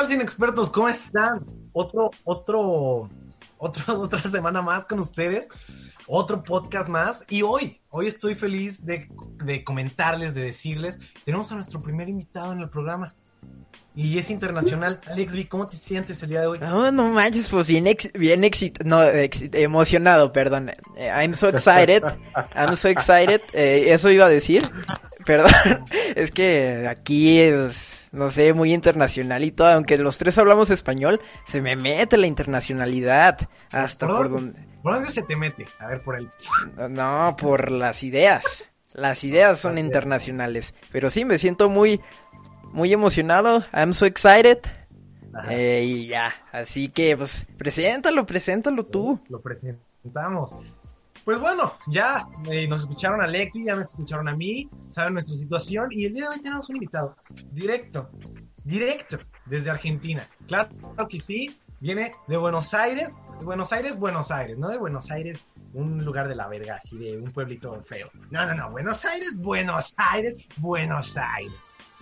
tal, sin expertos? ¿Cómo están? Otro, otro, otro, otra semana más con ustedes, otro podcast más. Y hoy, hoy estoy feliz de, de comentarles, de decirles, tenemos a nuestro primer invitado en el programa. Y es internacional. Alex V, ¿cómo te sientes el día de hoy? No, no manches, pues bien, ex, bien exit, no, ex, emocionado, perdón. Eh, I'm so excited. I'm so excited. Eh, eso iba a decir. Perdón. es que aquí es, no sé, muy internacional y todo. Aunque los tres hablamos español, se me mete la internacionalidad. Hasta ¿Por por, dónde? donde. ¿Por dónde se te mete? A ver, por ahí. No, por las ideas. Las ideas son internacionales. Pero sí, me siento muy, muy emocionado. I'm so excited. Ajá. Eh, y ya, así que pues preséntalo, preséntalo tú. Lo presentamos. Pues bueno, ya eh, nos escucharon a Lexi, ya me escucharon a mí, saben nuestra situación y el día de hoy tenemos un invitado directo, directo desde Argentina. Claro que sí, viene de Buenos Aires, de Buenos Aires, Buenos Aires, no de Buenos Aires, un lugar de la verga, así de un pueblito feo. No, no, no, Buenos Aires, Buenos Aires, Buenos Aires.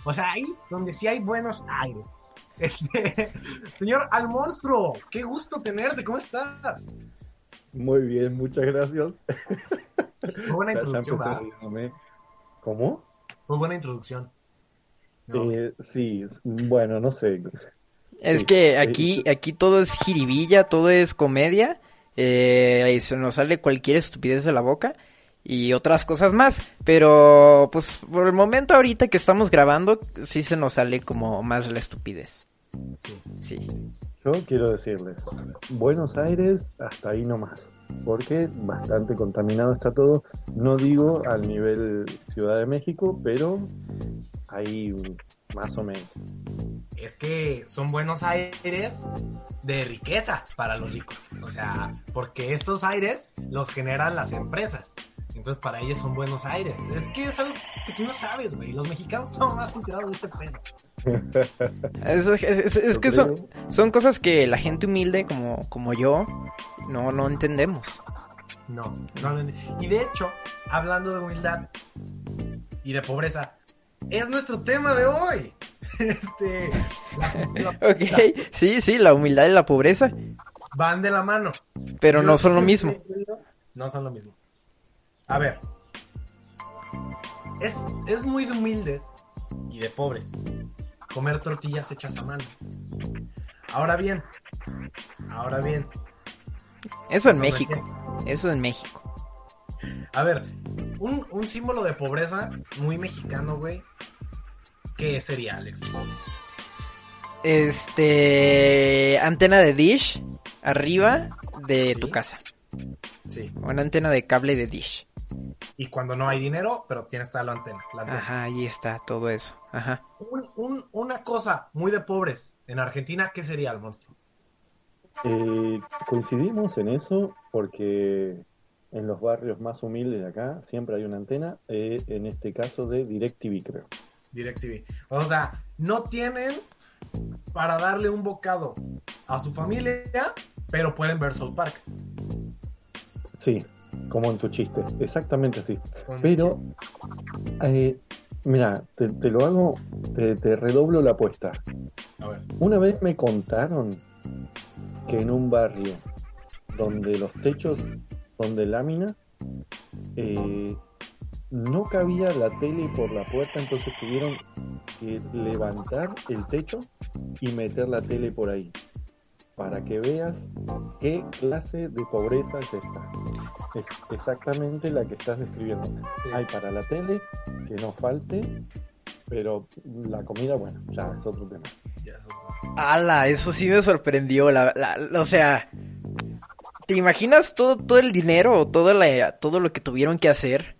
O sea, ahí donde sí hay Buenos Aires. Este, señor Al Monstruo, qué gusto tenerte, ¿cómo estás? Muy bien, muchas gracias. Muy buena introducción. ¿Cómo? Muy buena introducción. No, Eh, sí, bueno, no sé. Es Sí, que sí, aquí, sí. aquí todo es jiribilla, todo es comedia, eh, y se nos sale cualquier estupidez de la boca y otras cosas más, pero pues por el momento ahorita que estamos grabando sí se nos sale como más la estupidez. sí. Sí. Yo quiero decirles, Buenos Aires hasta ahí nomás, porque bastante contaminado está todo. No digo al nivel Ciudad de México, pero ahí más o menos. Es que son Buenos Aires de riqueza para los ricos. O sea, porque estos aires los generan las empresas. Entonces para ellos son Buenos Aires. Es que es algo que tú no sabes, güey. Los mexicanos estamos más enterados de este pedo. Es, es- es- es Yo que son, cosas que la gente humilde como, como yo no, no entendemos. No, no. Y de hecho, hablando de humildad y de pobreza, es nuestro tema de hoy. Este, la- la- Ok, sí, sí, la humildad y la pobreza, van de la mano. pero Yo no son lo mismo. No son lo mismo. A ver. Es, es muy de humildes y de pobres comer tortillas hechas a mano. Ahora bien, ahora bien, Eso en México, eso en México. a ver, un, un símbolo de pobreza muy mexicano, güey. ¿Qué sería, Alex? Este, antena de dish arriba de Sí. tu casa. Sí. Una antena de cable de dish. Y cuando no hay dinero, pero tienes toda la antena. la antena. Ajá, ahí está todo eso. Ajá. Un- un- una cosa muy de pobres en Argentina, ¿qué sería el monstruo? Eh, coincidimos en eso porque en los barrios más humildes de acá siempre hay una antena, eh, en este caso de DirecTV creo. DirecTV. O sea, no tienen para darle un bocado a su familia, pero pueden ver South Park. Sí, como en tu chiste, exactamente así. Pero, eh, mira, te, te lo hago, te, te redoblo la apuesta. A ver. Una vez me contaron que en un barrio donde los techos son de lámina, eh, no cabía la tele por la puerta, entonces tuvieron que levantar el techo y meter la tele por ahí. Para que veas qué clase de pobreza es esta. Es exactamente la que estás describiendo. Sí. Hay para la tele, que no falte, pero la comida, bueno, ya es otro tema. Ya, eso- Ala, eso sí me sorprendió. La, la- o sea, ¿te imaginas todo, todo el dinero o todo, la, todo lo que tuvieron que hacer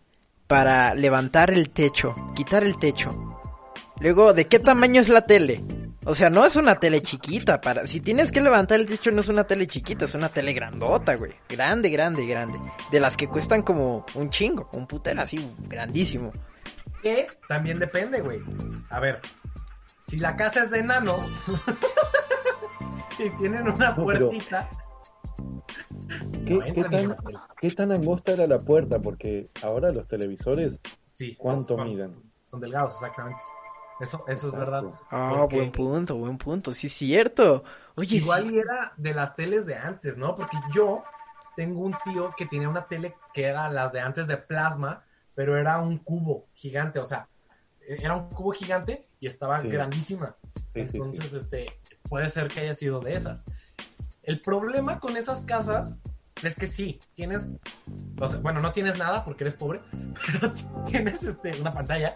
para levantar el techo, quitar el techo? Luego, ¿de qué tamaño es la tele? O sea, no es una tele chiquita. Para, si tienes que levantar el techo, no es una tele chiquita, es una tele grandota, güey. Grande, grande, grande. De las que cuestan como un chingo, un putero así, grandísimo. Que también depende, güey. A ver, si la casa es de enano y tienen una No, pero- puertita. ¿Qué, no qué entra ni tan, la tele. qué tan angosta era la puerta? Porque ahora los televisores, Sí, ¿cuánto son- miden? Son delgados, exactamente. Eso, eso es verdad. Ah, Porque buen punto, buen punto, sí es cierto. Oye, Igual sí. era de las teles de antes, ¿no? Porque yo tengo un tío que tenía una tele que era las de antes de plasma, pero era un cubo gigante, o sea, era un cubo gigante y estaba Sí. grandísima. Entonces, este, puede ser que haya sido de esas. El problema con esas casas es que sí, tienes, o sea, bueno, no tienes nada porque eres pobre, pero tienes este, una pantalla.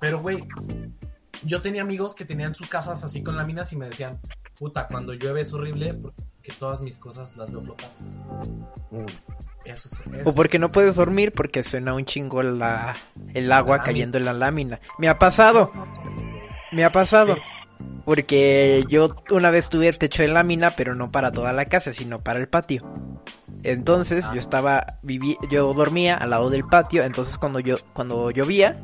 Pero, güey, yo tenía amigos que tenían sus casas así con láminas y me decían, puta, cuando llueve es horrible porque todas mis cosas las veo flotar. Mm. Eso es. eso O porque no puedes dormir porque suena un chingo la, el agua cayendo en la lámina. Me ha pasado, me ha pasado. Sí. Porque yo una vez tuve techo de lámina, pero no para toda la casa, sino para el patio. Entonces Ah. yo estaba, viví, yo dormía al lado del patio, entonces cuando yo, cuando llovía,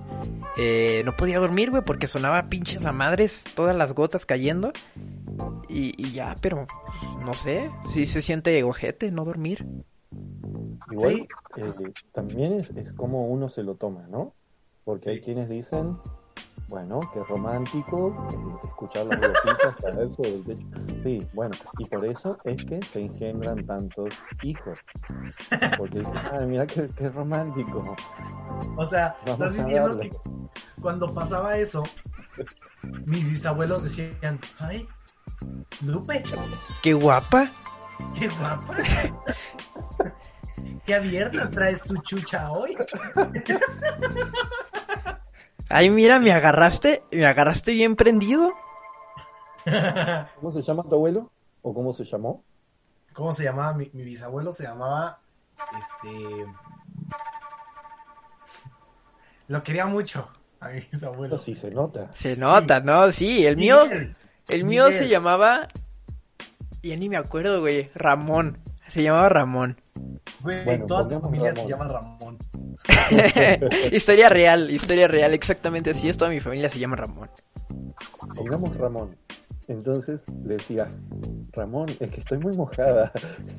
eh, no podía dormir, güey, porque sonaba pinches a madres, todas las gotas cayendo. Y, y ya, pero pues, no sé, sí se siente ojete no dormir. Igual, Sí. eh, también es, es como uno se lo toma, ¿no? Porque hay quienes dicen, bueno, que romántico eh, escuchar las gotitas caer sobre el techo. Sí, bueno, y por eso es que se engendran tantos hijos. Porque dicen, ah, mira qué, qué romántico. O sea, Vamos estás diciendo que cuando pasaba eso, mis bisabuelos decían, ay, Lupe, ¡Qué guapa! qué guapa. Qué abierta traes tu chucha hoy. Ay, mira, me agarraste, me agarraste bien prendido. ¿Cómo se llama tu abuelo? ¿O cómo se llamó? ¿Cómo se llamaba? Mi, mi bisabuelo se llamaba, este... Lo quería mucho a mi bisabuelo. Esto sí se nota. Se nota, ¿no? Sí, el mío, Miguel. el mío Miguel. se llamaba, ya ni me acuerdo, güey, Ramón. Se llamaba Ramón. Güey, Bueno, toda tu familia Ramón. se llama Ramón. historia real, historia real, exactamente así es. Toda mi familia se llama Ramón. Pongamos Ramón. Entonces le decía, Ramón, es que estoy muy mojada.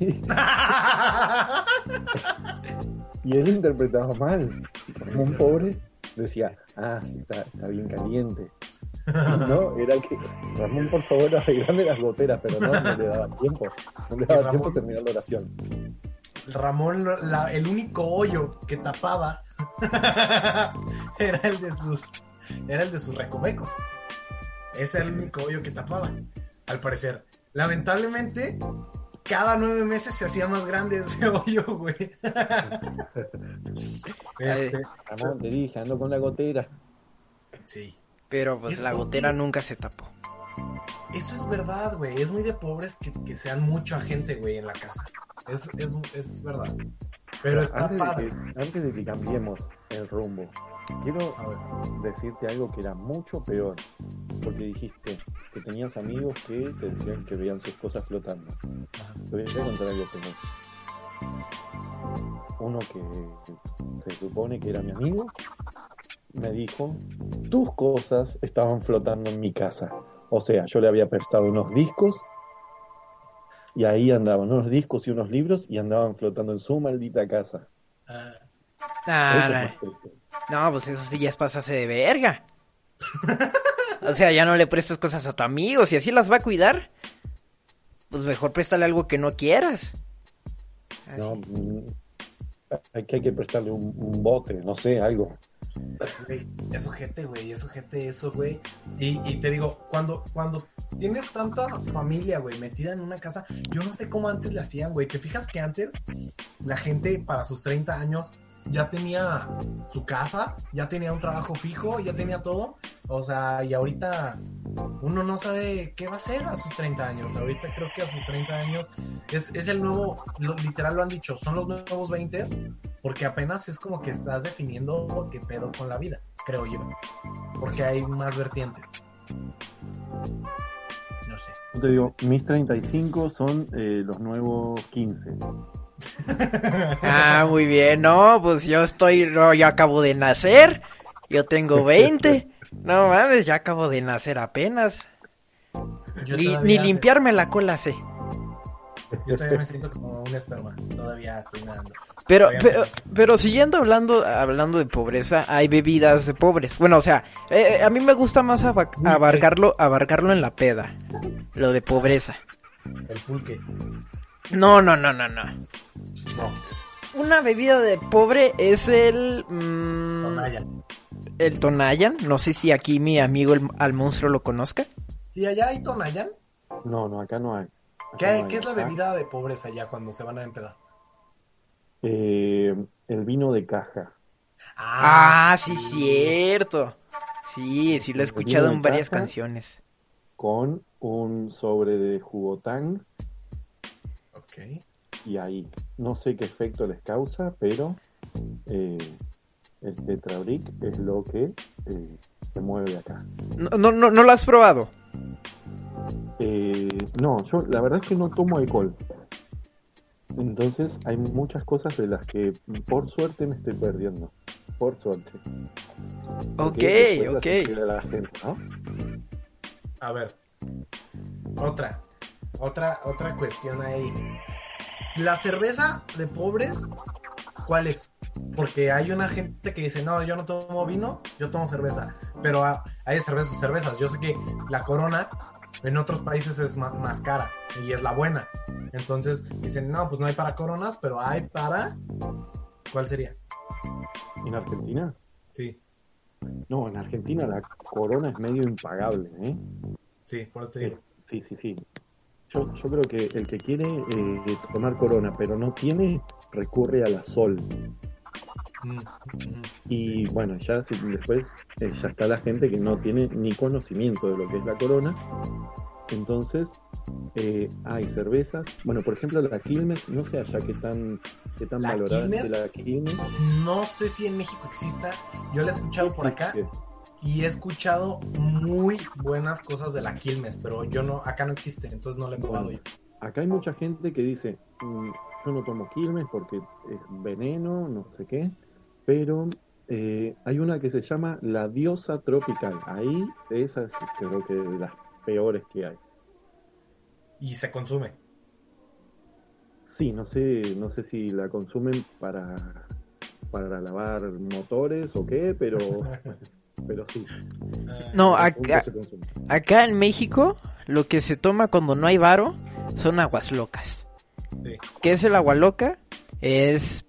y él interpretaba mal. Ramón pobre decía, ah, sí, está, está bien caliente. No, era que, Ramón, por favor, arreglame las goteras, pero no, no le daba tiempo. No le daba tiempo a terminar la oración. Ramón, la- el único hoyo que tapaba era el de sus era el de sus recovecos. Ese era el único hoyo que tapaba, al parecer. Lamentablemente, cada nueve meses se hacía más grande ese hoyo, güey. Este, Ramón, te dije, ando con la gotera. sí. Pero pues Es la gotera nunca se tapó. Eso es verdad, güey. Es muy de pobres que, que sean mucha gente, güey, en la casa. Es, es, es verdad. Pero está antes, de padre. que, antes de que cambiemos el rumbo, quiero decirte algo que era mucho peor. Porque dijiste que tenías amigos que te decían que veían sus cosas flotando. Te voy a contar algo peor. Uno que se supone que era mi amigo me dijo: Tus cosas estaban flotando en mi casa. O sea, yo le había prestado unos discos y ahí andaban unos discos y unos libros y andaban flotando en su maldita casa. Ah, Ah, no. triste. No, pues eso sí ya es pasarse de verga. O sea, ya no le prestes cosas a tu amigo. Si así las va a cuidar, pues mejor préstale algo que no quieras. Así. No, mm, hay que, hay que prestarle un, un bote, no sé, algo. Es ojete, güey, es ojete eso, güey. Y, y te digo, cuando, cuando tienes tanta familia, güey, metida en una casa, yo no sé cómo antes le hacían, güey. Te fijas que antes la gente para sus 30 años ya tenía su casa, ya tenía un trabajo fijo, ya tenía todo. O sea, y ahorita uno no sabe qué va a hacer a sus 30 años. Ahorita creo que a sus 30 años es, es el nuevo, literal lo han dicho, son los nuevos 20 porque apenas es como que estás definiendo qué pedo con la vida, creo yo. Porque hay más vertientes. No sé. Te digo, mis 35 son eh, los nuevos 15. Ah, muy bien. No, pues yo estoy, no, yo acabo de nacer. Yo tengo 20. No mames, ya acabo de nacer apenas. Yo Ni, limpiarme la cola sé. Yo todavía me siento como un esperma. Todavía estoy nadando. Pero, Todavía pero, me- pero siguiendo hablando, hablando de pobreza, hay bebidas de pobres. Bueno, o sea, eh, a mí me gusta más aba- abarcarlo, abarcarlo en la peda. Lo de pobreza. El pulque. No, no, no, no, no. No. Una bebida de pobre es el... mm, Tonaya. el Tonayan. No sé si aquí mi amigo el, al monstruo lo conozca. Sí, allá hay Tonayan. No, no, acá no hay. Acá ¿Qué, no hay. ¿Qué es la bebida de pobreza allá cuando se van a empedar? eh, el vino de caja. Ah, sí, cierto. Sí, sí lo he escuchado en varias canciones. con un sobre de jugotán Y ahí no sé qué efecto les causa, pero eh, el tetrabric es lo que eh, se mueve acá. No, no, no, no lo has probado. Eh, no, yo la verdad es que no tomo alcohol. Entonces hay muchas cosas de las que por suerte me estoy perdiendo. Por suerte. Ok, ok. las queda la gente, ¿no? A ver. Otra. Otra, otra cuestión ahí. La cerveza de pobres, ¿cuál es? Porque hay una gente que dice, no, yo no tomo vino, yo tomo cerveza. Pero ah, hay cervezas y cervezas. Yo sé que la corona en otros países es ma- más, cara y es la buena. Entonces dicen, no, pues no hay para coronas, pero hay para... ¿Cuál sería? En Argentina. Sí, No, en Argentina la corona es medio impagable, ¿eh? sí, por eso te digo. Sí, sí, sí. Yo, yo creo que el que quiere eh, tomar corona pero no tiene, recurre a la sol. Mm, mm. Y bueno, ya si- después eh, ya está la gente que no tiene ni conocimiento de lo que es la corona. Entonces, eh, hay cervezas. Bueno, por ejemplo, la Quilmes, no sé allá qué tan, qué tan ¿La valorada Quilmes? es la Quilmes. No sé si en México exista. Yo la he escuchado por acá. Sí, y he escuchado muy buenas cosas de la Quilmes, pero yo no, acá no existe, entonces no la he probado yo. Acá hay mucha gente que dice, "Mm, yo no tomo Quilmes porque es veneno, no sé qué, pero eh, hay una que se llama la diosa tropical. Ahí esa es creo que de las peores que hay. Y se consume. Sí, no sé, no sé si la consumen para, para lavar motores o qué, pero, pero sí. No, acá, acá en México lo que se toma cuando no hay varo son aguas locas. Sí. ¿Qué es el agua loca? Es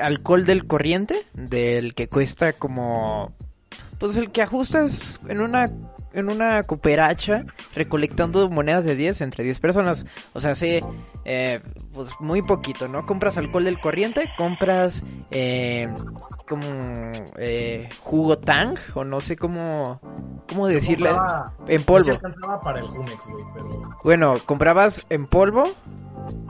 alcohol del corriente, del que cuesta como... Pues el que ajustas en una en una cooperacha recolectando monedas de 10 entre 10 personas. O sea, sí, eh, pues muy poquito, ¿no? Compras alcohol del corriente, compras eh, como eh, jugo tang, o no sé cómo, cómo decirle, en no polvo. alcanzaba para el Jumex, güey, pero Bueno, comprabas en polvo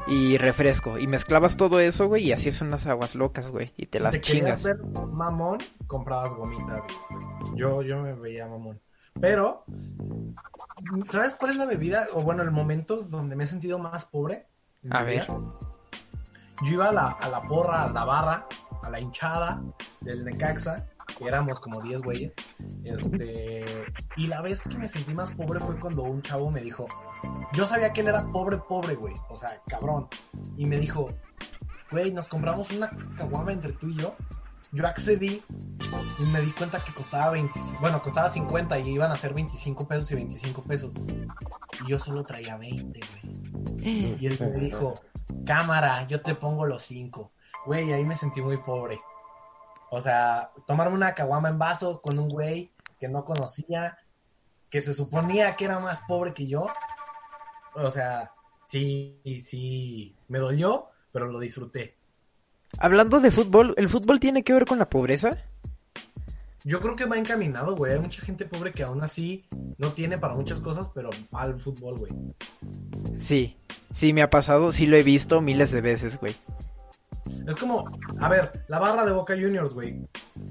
y refresco. Y mezclabas todo eso, güey, y así son unas aguas locas, güey. Y te si las te chingas. ver mamón, comprabas gomitas, güey. Yo, yo me veía mamón. Pero, ¿sabes cuál es la bebida? O bueno, el momento donde me he sentido más pobre. A ver. vida? Yo iba a la, a la porra, a la barra, a la hinchada del Necaxa, que éramos como 10 güeyes. Este, y la vez que me sentí más pobre fue cuando un chavo me dijo, yo sabía que él era pobre, pobre, güey, o sea, cabrón. Y me dijo, güey, nos compramos una caguama entre tú y yo. Yo accedí y me di cuenta que costaba 25, bueno, costaba 50 y iban a ser 25 pesos y 25 pesos. Y yo solo traía 20, güey. Y él me dijo, cámara, yo te pongo los 5. Güey, ahí me sentí muy pobre. O sea, tomarme una caguama en vaso con un güey que no conocía, que se suponía que era más pobre que yo. O sea, sí, sí, me dolió, pero lo disfruté. Hablando de fútbol, ¿el fútbol tiene que ver con la pobreza? Yo creo que va encaminado, güey. Hay mucha gente pobre que aún así no tiene para muchas cosas, pero va al fútbol, güey. Sí, sí me ha pasado, sí lo he visto miles de veces, güey. Es como, a ver, la barra de Boca Juniors, güey.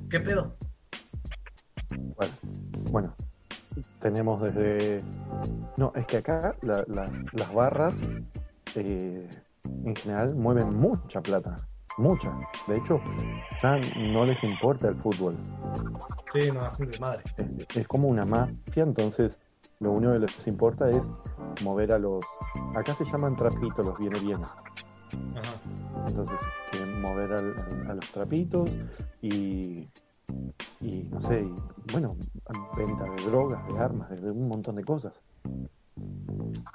¿Qué pedo? Bueno, bueno, tenemos desde... No, es que acá la- las- las barras eh, en general mueven mucha plata, mucha. De hecho, ya no les importa el fútbol. Sí, no, es un desmadre. Es, es como una mafia, entonces lo único que les importa es mover a los, acá se llaman trapitos, los viene bien. Ajá. Entonces, quieren mover al- al- a los trapitos y, y no sé, y, bueno, venta de drogas, de armas, de, de un montón de cosas.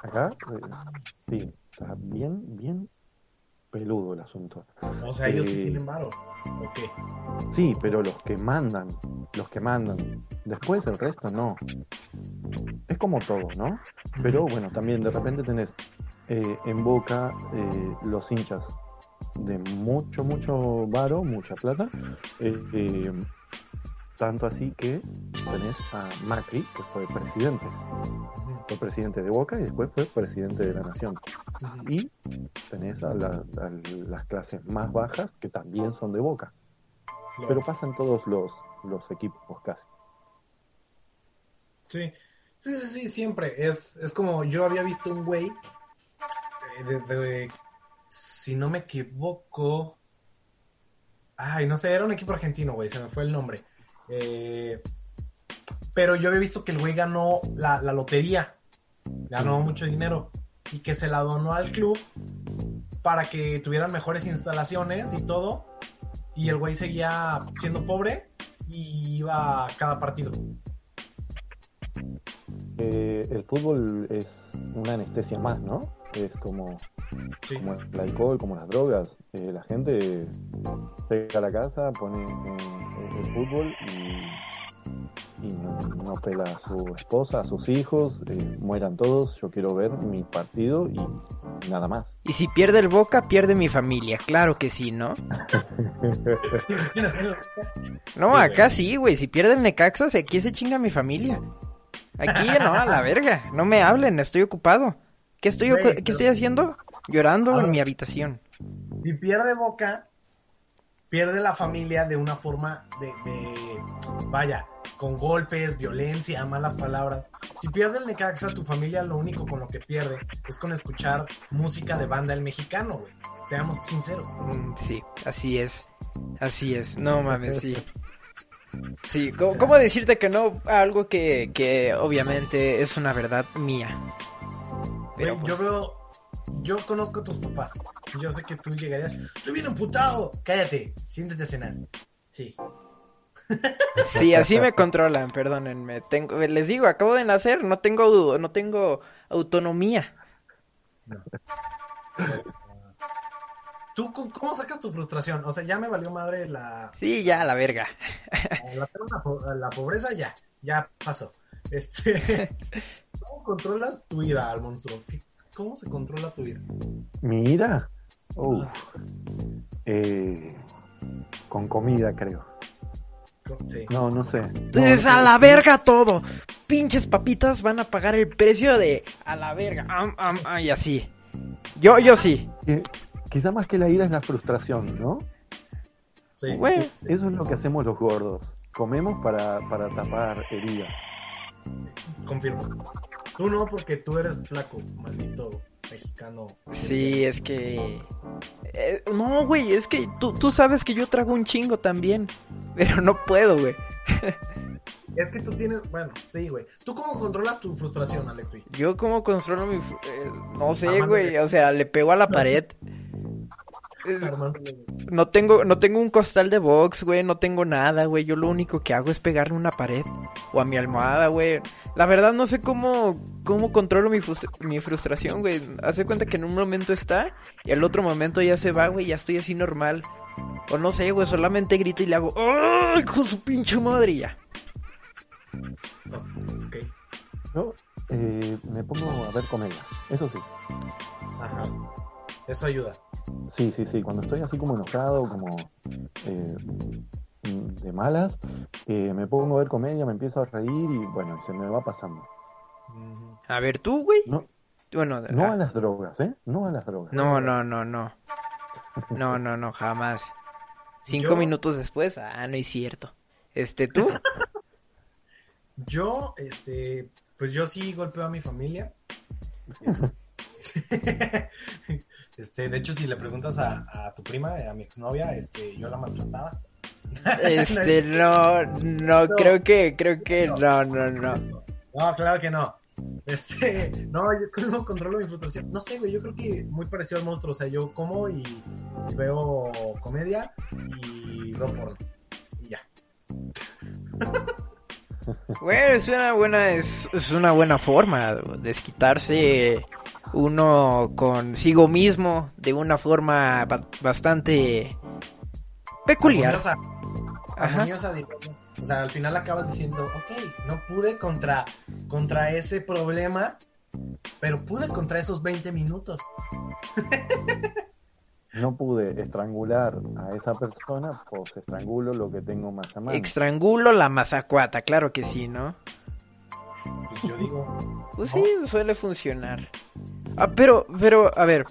Acá, eh, sí, está bien, bien peludo el asunto. O sea, ellos sí Eh, tienen varo. Ok. Sí, pero los que mandan, los que mandan. Después el resto no. Es como todo, ¿no? Pero bueno, también de repente tenés eh, en boca eh, los hinchas de mucho, mucho varo, mucha plata. eh, tanto así que tenés a Macri, que fue presidente. Fue presidente de Boca y después fue presidente de la Nación. Y tenés a, la- a las clases más bajas que también son de Boca. Pero pasan todos los, los equipos casi. Sí, sí, sí, sí, siempre. Es, es como yo había visto un güey, eh, de- de- si no me equivoco, ay, no sé, era un equipo argentino, güey, se me fue el nombre. Eh, pero yo había visto que el güey ganó la, la lotería, ganó mucho dinero y que se la donó al club para que tuvieran mejores instalaciones y todo. Y el güey seguía siendo pobre y iba a cada partido. Eh, el fútbol es una anestesia más, ¿no? Es como, Sí. como el alcohol, como las drogas. Eh, la gente llega a la casa, pone eh, el fútbol y, y no, no pela a su esposa, a sus hijos, eh, mueran todos, yo quiero ver mi partido y nada más. Y si pierde el Boca, pierde mi familia. Claro que sí, ¿no? No, acá sí, güey. Si pierde el Necaxa, aquí se chinga mi familia. Aquí no, a la verga. No me hablen, estoy ocupado. ¿Qué estoy, Güey, ¿qué estoy haciendo? Llorando en mi habitación. Si pierde Boca, pierde la familia de una forma de, de- vaya, con golpes, violencia, malas palabras. Si pierde el Necaxa, tu familia lo único con lo que pierde es con escuchar música de banda el mexicano, güey. Seamos sinceros. Mm, Sí, así es. Así es. No mames, sí. Sí, ¿cómo, cómo decirte que no algo que, que obviamente es una verdad mía? Pero Yo pues, veo, yo conozco a tus papás. Yo sé que tú llegarías, estoy bien emputado. Cállate, siéntate a cenar. Sí. sí, así me controlan, perdónenme. Tengo, les digo, acabo de nacer, no tengo, no tengo autonomía. ¿Tú cómo- sacas tu frustración? O sea, ya me valió madre la, Sí, ya, la verga. la, la po- la pobreza, ya, ya pasó. Este, ¿Cómo controlas tu ira al monstruo? ¿Qué- ¿Cómo se controla tu ira? ¿Mi ira? Uf. Eh, con comida, creo. Sí. No, no sé. Entonces, No, a la verga todo. Pinches papitas van a pagar el precio de a la verga. Am, am, am, y así. Yo, yo sí. Eh, quizá más que la ira es la frustración, ¿no? sí. Güey, Eso es lo que hacemos los gordos. Comemos para, para tapar heridas. Confirmo. Tú no, porque tú eres flaco, maldito mexicano. Sí, es que... eh, no, güey, es que tú, tú sabes que yo trago un chingo también. Pero no puedo, güey. Es que tú tienes, bueno, sí, güey. ¿Tú cómo controlas tu frustración, Alex? güey? Yo como controlo mi... eh, no sé, güey. O sea, le pego a la pared. Eh, No tengo, no tengo un costal de box, güey, no tengo nada, güey. Yo lo único que hago es pegarle a una pared o a mi almohada, güey. La verdad no sé cómo, cómo controlo mi, frus- mi frustración, güey. Hace cuenta que en un momento está y al otro momento ya se va, güey, ya estoy así normal. O no sé, güey, solamente grito y le hago, ¡ay, con su pinche madre! y ya. no, ok. Yo eh, me pongo a ver comedia. Eso sí. Ajá. Eso ayuda. Sí, sí, sí. Cuando estoy así como enojado, como eh, de malas, eh, me pongo a ver comedia, me empiezo a reír y bueno, se me va pasando. A ver, tú, güey. No, Bueno, no ah, a las drogas, ¿eh? No a las drogas. no, no, no, no. No, no, no, jamás. Cinco Yo- minutos después, ah, no es cierto. Este, ¿tú? Yo, este, pues yo sí golpeo a mi familia. Este, de hecho, si le preguntas a, a tu prima, a mi exnovia, este, yo la maltrataba. Este, no, no, No. creo que, creo que, no, no, no. No, claro que no. Este, no, yo no controlo mi frustración. No sé, güey, yo creo que muy parecido al monstruo. O sea, yo como y, y veo comedia y veo porno. Y ya. Bueno, es una buena, es, es una buena forma de desquitarse uno consigo mismo de una forma ba- bastante peculiar. Armoniosa. Armoniosa. O sea, al final acabas diciendo, ok, no pude contra, contra ese problema, pero pude contra esos 20 minutos. No pude estrangular a esa persona, pues estrangulo lo que tengo más a mano. Extrangulo la mazacuata, claro que sí, ¿no? Pues yo digo, Pues sí, suele funcionar. Ah, pero, pero, a ver,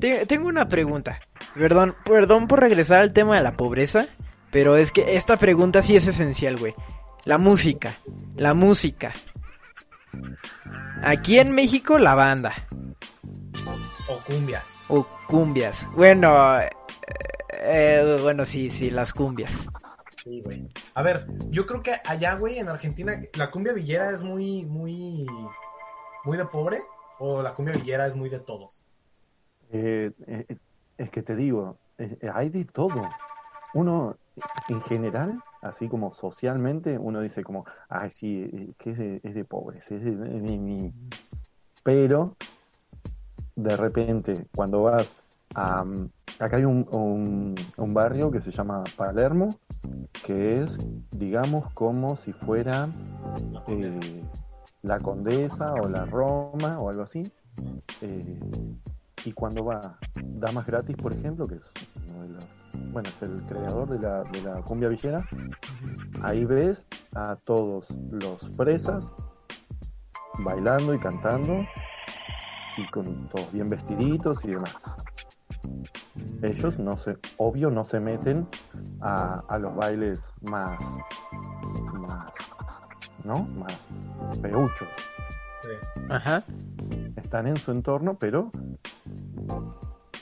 te- tengo una pregunta. Perdón, perdón por regresar al tema de la pobreza, pero es que esta pregunta sí es esencial, güey. La música, la música. Aquí en México, la banda. o cumbias. O cumbias. Bueno, eh, eh, bueno, sí, sí, las cumbias. Sí, güey. A ver, yo creo que allá, güey, en Argentina, la cumbia villera es muy, muy, muy de pobre, o la cumbia villera es muy de todos. Eh, eh, es que te digo, eh, eh, hay de todo. Uno, en general, así como socialmente, uno dice como, ay, sí, eh, que es de, es de pobres, es de, de- ni-". Pero, de repente, cuando vas a... mm, Acá hay un, un, barrio que se llama Palermo, que es, digamos, como si fuera eh, la Condesa o la Roma o algo así. Eh, y cuando va Damas Gratis, por ejemplo, que es uno de los- bueno, es el creador de la, de la cumbia villera, ahí ves a todos los presas bailando y cantando y con todos bien vestiditos y demás. Ellos no se, obvio no se meten a, a los bailes más, más, ¿no? Más peuchos. Sí. Ajá. están en su entorno, pero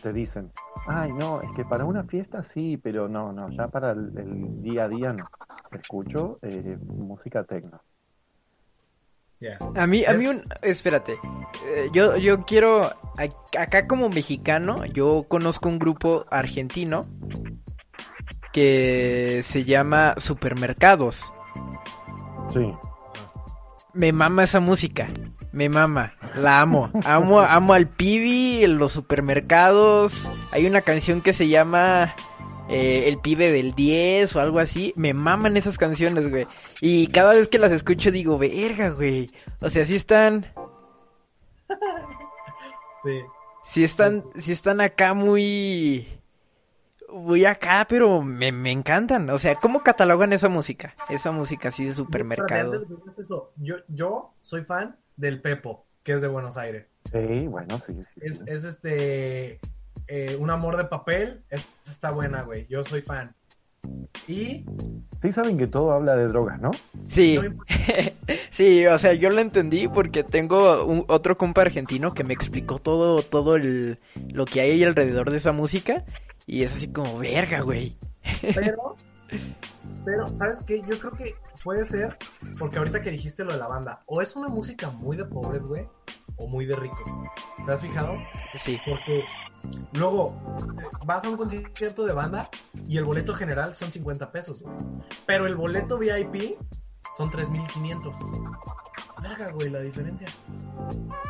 te dicen, ay, no, es que para una fiesta sí, pero no, no, ya para el, el día a día no. Escucho eh, música tecno. A mí, a mí un... Espérate. Eh, yo, yo quiero... a- Acá como mexicano, yo conozco un grupo argentino que se llama Supermercados. Sí, Me mama esa música. Me mama. La amo. Amo, amo al pibi, en los supermercados. Hay una canción que se llama eh, El pibe del 10 o algo así. Me maman esas canciones, güey. Y cada vez que las escucho digo, verga, güey. O sea, sí están... Sí. Sí están, sí están acá muy... Muy acá, pero me, me encantan. O sea, ¿cómo catalogan esa música? Esa música así de supermercado. Eso, yo, yo soy fan del Pepo, que es de Buenos Aires. sí, bueno, sí. sí, Es, es este. eh, un amor de papel. Es, está buena, güey. Yo soy fan. Y. Sí saben que todo habla de drogas, ¿no? Sí, sí, o sea, yo lo entendí porque tengo un- otro compa argentino que me explicó todo, todo el, lo que hay alrededor de esa música y es así como, verga, güey. Pero. Pero, ¿sabes qué? Yo creo que puede ser. Porque ahorita que dijiste lo de la banda. O es una música muy de pobres, güey. O muy de ricos. ¿Te has fijado? Sí, Porque luego eh, vas a un concierto de banda y el boleto general son 50 pesos, güey. Pero el boleto VIP son 3.500. Verga, güey, la diferencia.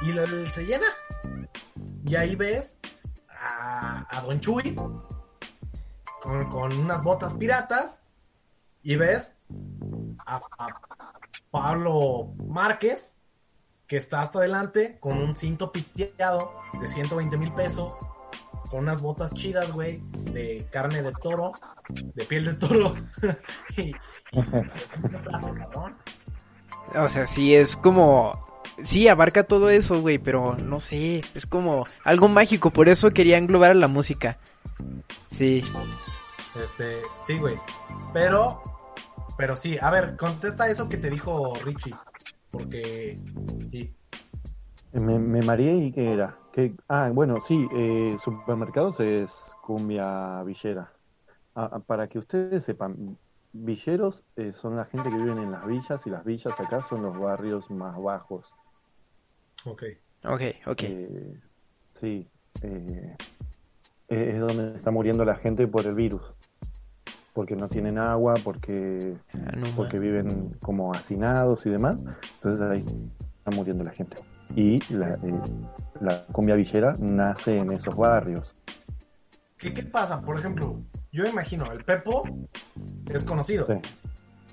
Y la- se llena. Y ahí ves a, a Don Chuy con, con unas botas piratas. Y ves a, Pablo Márquez que está hasta adelante con un cinto piteado de 120 mil pesos, con unas botas chidas, güey, de carne de toro, de piel de toro. y, o sea, sí, es como, sí, abarca todo eso, güey, pero no sé, es como algo mágico, por eso quería englobar a la música. Sí, Este, sí, güey. Pero, pero sí, a ver, contesta eso que te dijo Richie. Porque, sí. Me, me mareé y qué era. ¿Qué? Ah, bueno, sí, eh, supermercados es cumbia villera. Ah, ah, para que ustedes sepan, villeros eh, son la gente que viven en las villas y las villas acá son los barrios más bajos. Ok. Ok, ok. Eh, sí, eh, es donde está muriendo la gente por el virus. Porque no tienen agua, porque, Ah, no, porque viven como hacinados y demás. Entonces ahí está muriendo la gente. Y la, eh, la cumbia villera nace en esos barrios. ¿Qué, ¿Qué pasa? Por ejemplo, yo me imagino, el Pepo es conocido.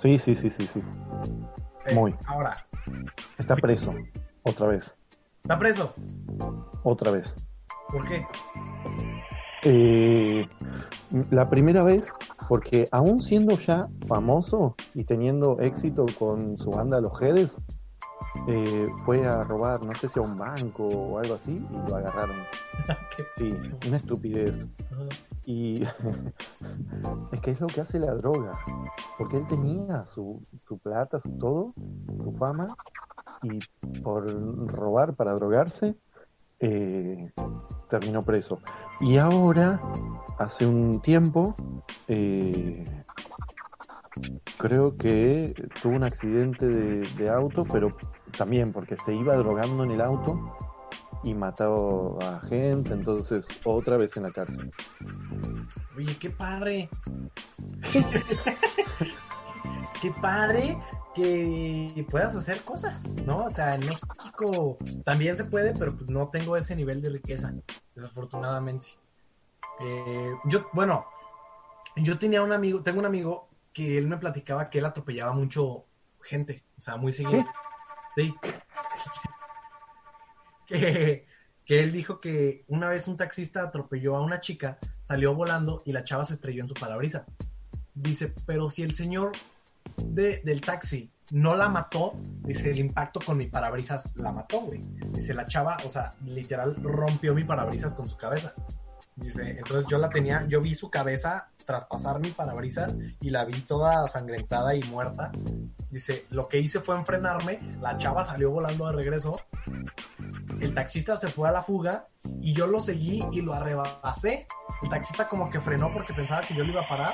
Sí, sí, sí, sí, sí. sí. Eh, Muy. Ahora, Está preso. Otra vez. ¿Está preso? Otra vez. ¿Por qué? Eh, la primera vez, porque aún siendo ya famoso y teniendo éxito con su banda Los Jedes, eh, fue a robar, no sé si a un banco o algo así, y lo agarraron. Sí, una estupidez. Y es que es lo que hace la droga, porque él tenía su, su plata, su todo, su fama, y por robar para drogarse, eh, terminó preso. Y ahora, hace un tiempo, eh, creo que tuvo un accidente de, auto, pero también porque se iba drogando en el auto y mató a gente, entonces otra vez en la cárcel. Oye, qué padre. qué padre que puedas hacer cosas, ¿no? O sea, en México también se puede, pero pues no tengo ese nivel de riqueza, desafortunadamente. Eh, yo, bueno, yo tenía un amigo, tengo un amigo que él me platicaba que él atropellaba mucho gente, o sea, muy seguido. Sí. que, que él dijo que una vez un taxista atropelló a una chica, salió volando y la chava se estrelló en su parabrisas. Dice, pero si el señor de, del taxi no la mató, dice, el impacto con mi parabrisas la mató, güey. Dice, la chava, o sea, literal rompió mi parabrisas con su cabeza. Dice, entonces yo la tenía, yo vi su cabeza traspasar mi parabrisas y la vi toda sangrentada y muerta. Dice, lo que hice fue enfrenarme, la chava salió volando de regreso, el taxista se fue a la fuga y yo lo seguí y lo arrebasé. El taxista como que frenó porque pensaba que yo lo iba a parar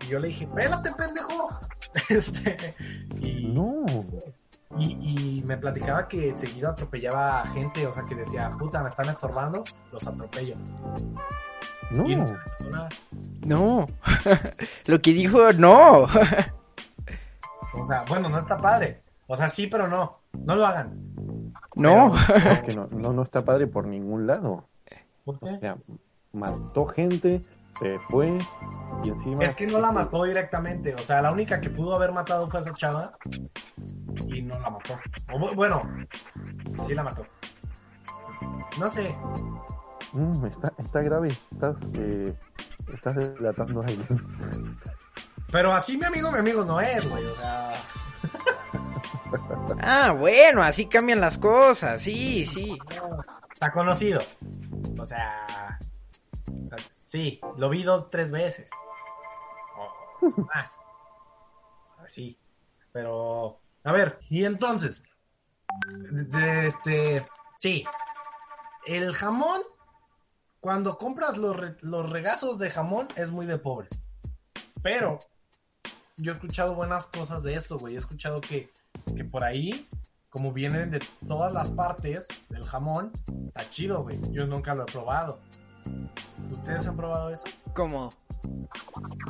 y yo le dije, pélate pendejo. Este, y, No, y, y me platicaba que seguido atropellaba a gente, o sea que decía, puta, me están estorbando, los atropello. no. Y no. Lo que dijo, no. O sea, bueno, no está padre. O sea, sí, pero no. No lo hagan. No. Es que no, no, no está padre por ningún lado. ¿Por O sea, mató gente, se fue y encima... Es que no la mató directamente. O sea, la única que pudo haber matado fue esa chava. Y no la mató. O bueno, sí la mató. No sé. Mm, está, está grave, estás, eh, estás delatando a alguien. Pero así mi amigo, mi amigo no es, güey. O sea, Ah, bueno, así cambian las cosas. Sí, sí. está conocido. O sea, sí, lo vi dos, tres veces. O más. Así. Pero, a ver, y entonces, este, sí, el jamón, cuando compras los, re- los regazos de jamón, es muy de pobres. Pero, yo he escuchado buenas cosas de eso, güey. He escuchado que, que por ahí, como vienen de todas las partes del jamón, está chido, güey. Yo nunca lo he probado. ¿Ustedes han probado eso? ¿Cómo?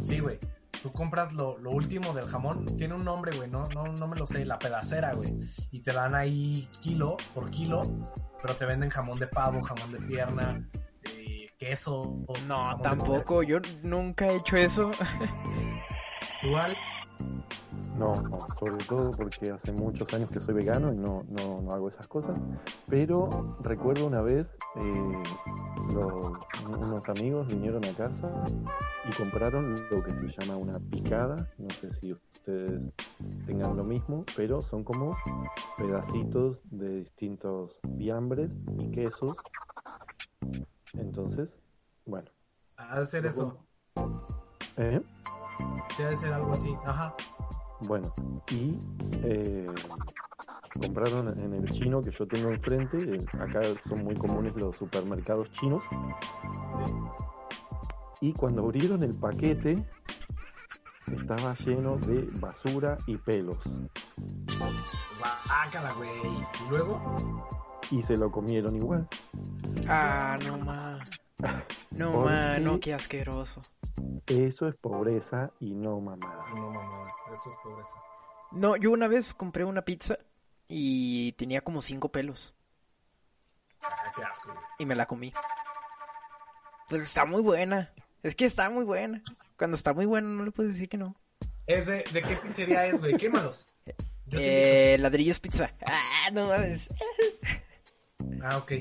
Sí, güey. Tú compras lo, lo último del jamón. Tiene un nombre, güey. No, no, no me lo sé. La pedacera, güey. Y te dan ahí kilo por kilo. Pero te venden jamón de pavo, jamón de pierna, eh, queso. No, tampoco. Yo nunca he hecho eso. ¿Tú? No, no, sobre todo porque hace muchos años que soy vegano y no, no, no hago esas cosas. Pero recuerdo una vez, eh, los- unos amigos vinieron a casa y compraron lo que se llama una picada. No sé si ustedes tengan lo mismo, pero son como pedacitos de distintos fiambres y quesos. Entonces, bueno. Ha de ser eso. ¿eh? Sí, ha de ser algo así. Ajá. Bueno, y eh, compraron en el chino que yo tengo enfrente, eh, acá son muy comunes los supermercados chinos, y cuando abrieron el paquete estaba lleno de basura y pelos. Güey. ¿Y luego? y se lo comieron igual. Ah, no ma. No ¿Por ma, qué? no, qué asqueroso. Eso es pobreza y no mamada. No mamadas, eso es pobreza. No, yo una vez compré una pizza y tenía como cinco pelos Ah, qué asco, güey. y me la comí. Pues está muy buena. Es que está muy buena. Cuando está muy buena no le puedes decir que no. ¿Es de, de qué pizzería es, güey? Quémalos. Eh, ladrillos pizza. Ah, no mames. Ah, ok.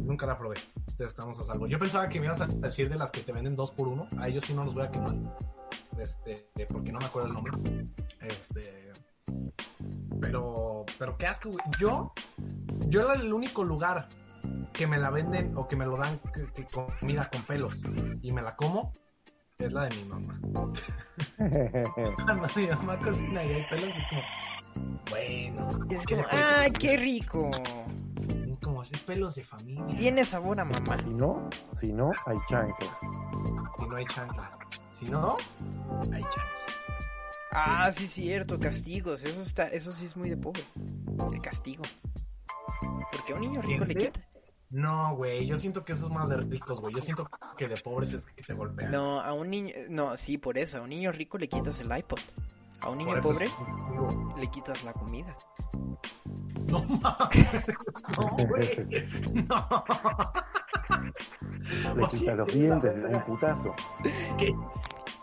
Nunca la probé. Entonces estamos a salvo. Yo pensaba que me ibas a decir de las que te venden dos por uno. A ellos sí no los voy a quemar. Este, porque no me acuerdo el nombre. Este. Pero, pero qué asco, güey. Yo, yo era el único lugar que me la venden o que me lo dan que, que comida con pelos y me la como es la de mi mamá. Cuando mi mamá cocina y hay pelos es como, bueno, Es ¿qué como, ¡ay, qué rico! Es pelos de familia. Tiene sabor a mamá. Si no, si no, hay chancla. Si no hay chancla. Si no, hay chancla. Ah, sí, cierto, castigos. Eso está, eso sí es muy de pobre. El castigo. Porque a un niño rico le quita. No, güey, yo siento que eso es más de ricos, güey. Yo siento que de pobres es que te golpean. No, a un niño, no, sí, por eso. A un niño rico le quitas el iPod. A un niño pobre le quitas la comida. No mames. No, güey. No. Le quita los qué dientes de verga. un putazo. que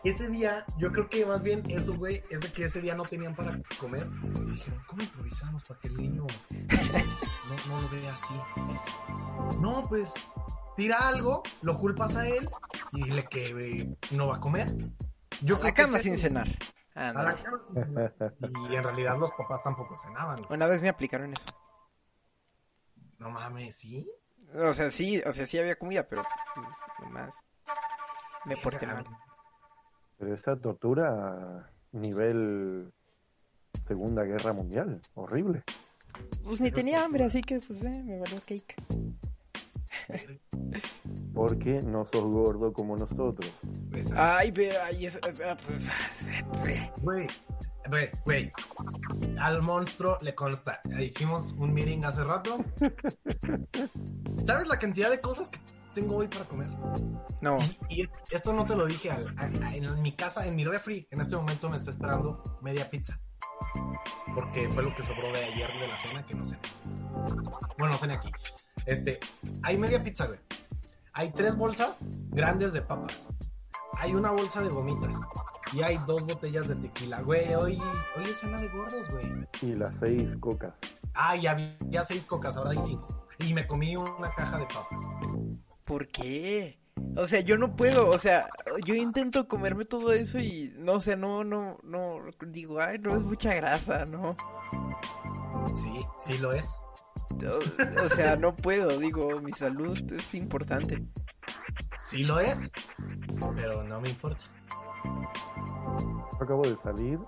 ese día, yo creo que más bien eso, güey, es de que ese día no tenían para comer. Y dijeron, ¿cómo improvisamos para que el niño no, no lo vea así? No, pues tira algo, lo culpas a él y dile que eh, no va a comer. Yo a la cama sin A la cama. Y en realidad los papás tampoco cenaban. güey. Una vez me aplicaron eso. No mames, ¿sí? O sea, sí, o sea, sí había comida, pero pues, nomás me porté mal. Pero esa tortura nivel Segunda Guerra Mundial, horrible. Pues ni Eso tenía hambre, así que pues eh, me valió cake. Porque no sos gordo como nosotros. Pues, Ay, ve, ay, eh, pues, Güey, güey, güey. Al monstruo le consta. Hicimos un meeting hace rato. ¿Sabes la cantidad de cosas que tengo hoy para comer? No, Y, y esto no te lo dije al- a- a- en mi casa, en mi refri. En este momento me está esperando media pizza. Porque fue lo que sobró de ayer de la cena que no sé. Bueno, no cené aquí. Este, hay media pizza, güey. Hay tres bolsas grandes de papas. Hay una bolsa de gomitas. Y hay dos botellas de tequila. Güey, hoy, hoy es cena de gordos, güey. Y las seis cocas. Ah, ya había seis cocas, ahora hay cinco. Y me comí una caja de papas. ¿por qué? O sea, yo no puedo, o sea, yo intento comerme todo eso y no, o sea, no, no, no, digo, ay, no es mucha grasa, no. Sí, sí lo es. O, o sea, no puedo, digo, mi salud es importante. Sí lo es. Pero no me importa. Yo acabo de salir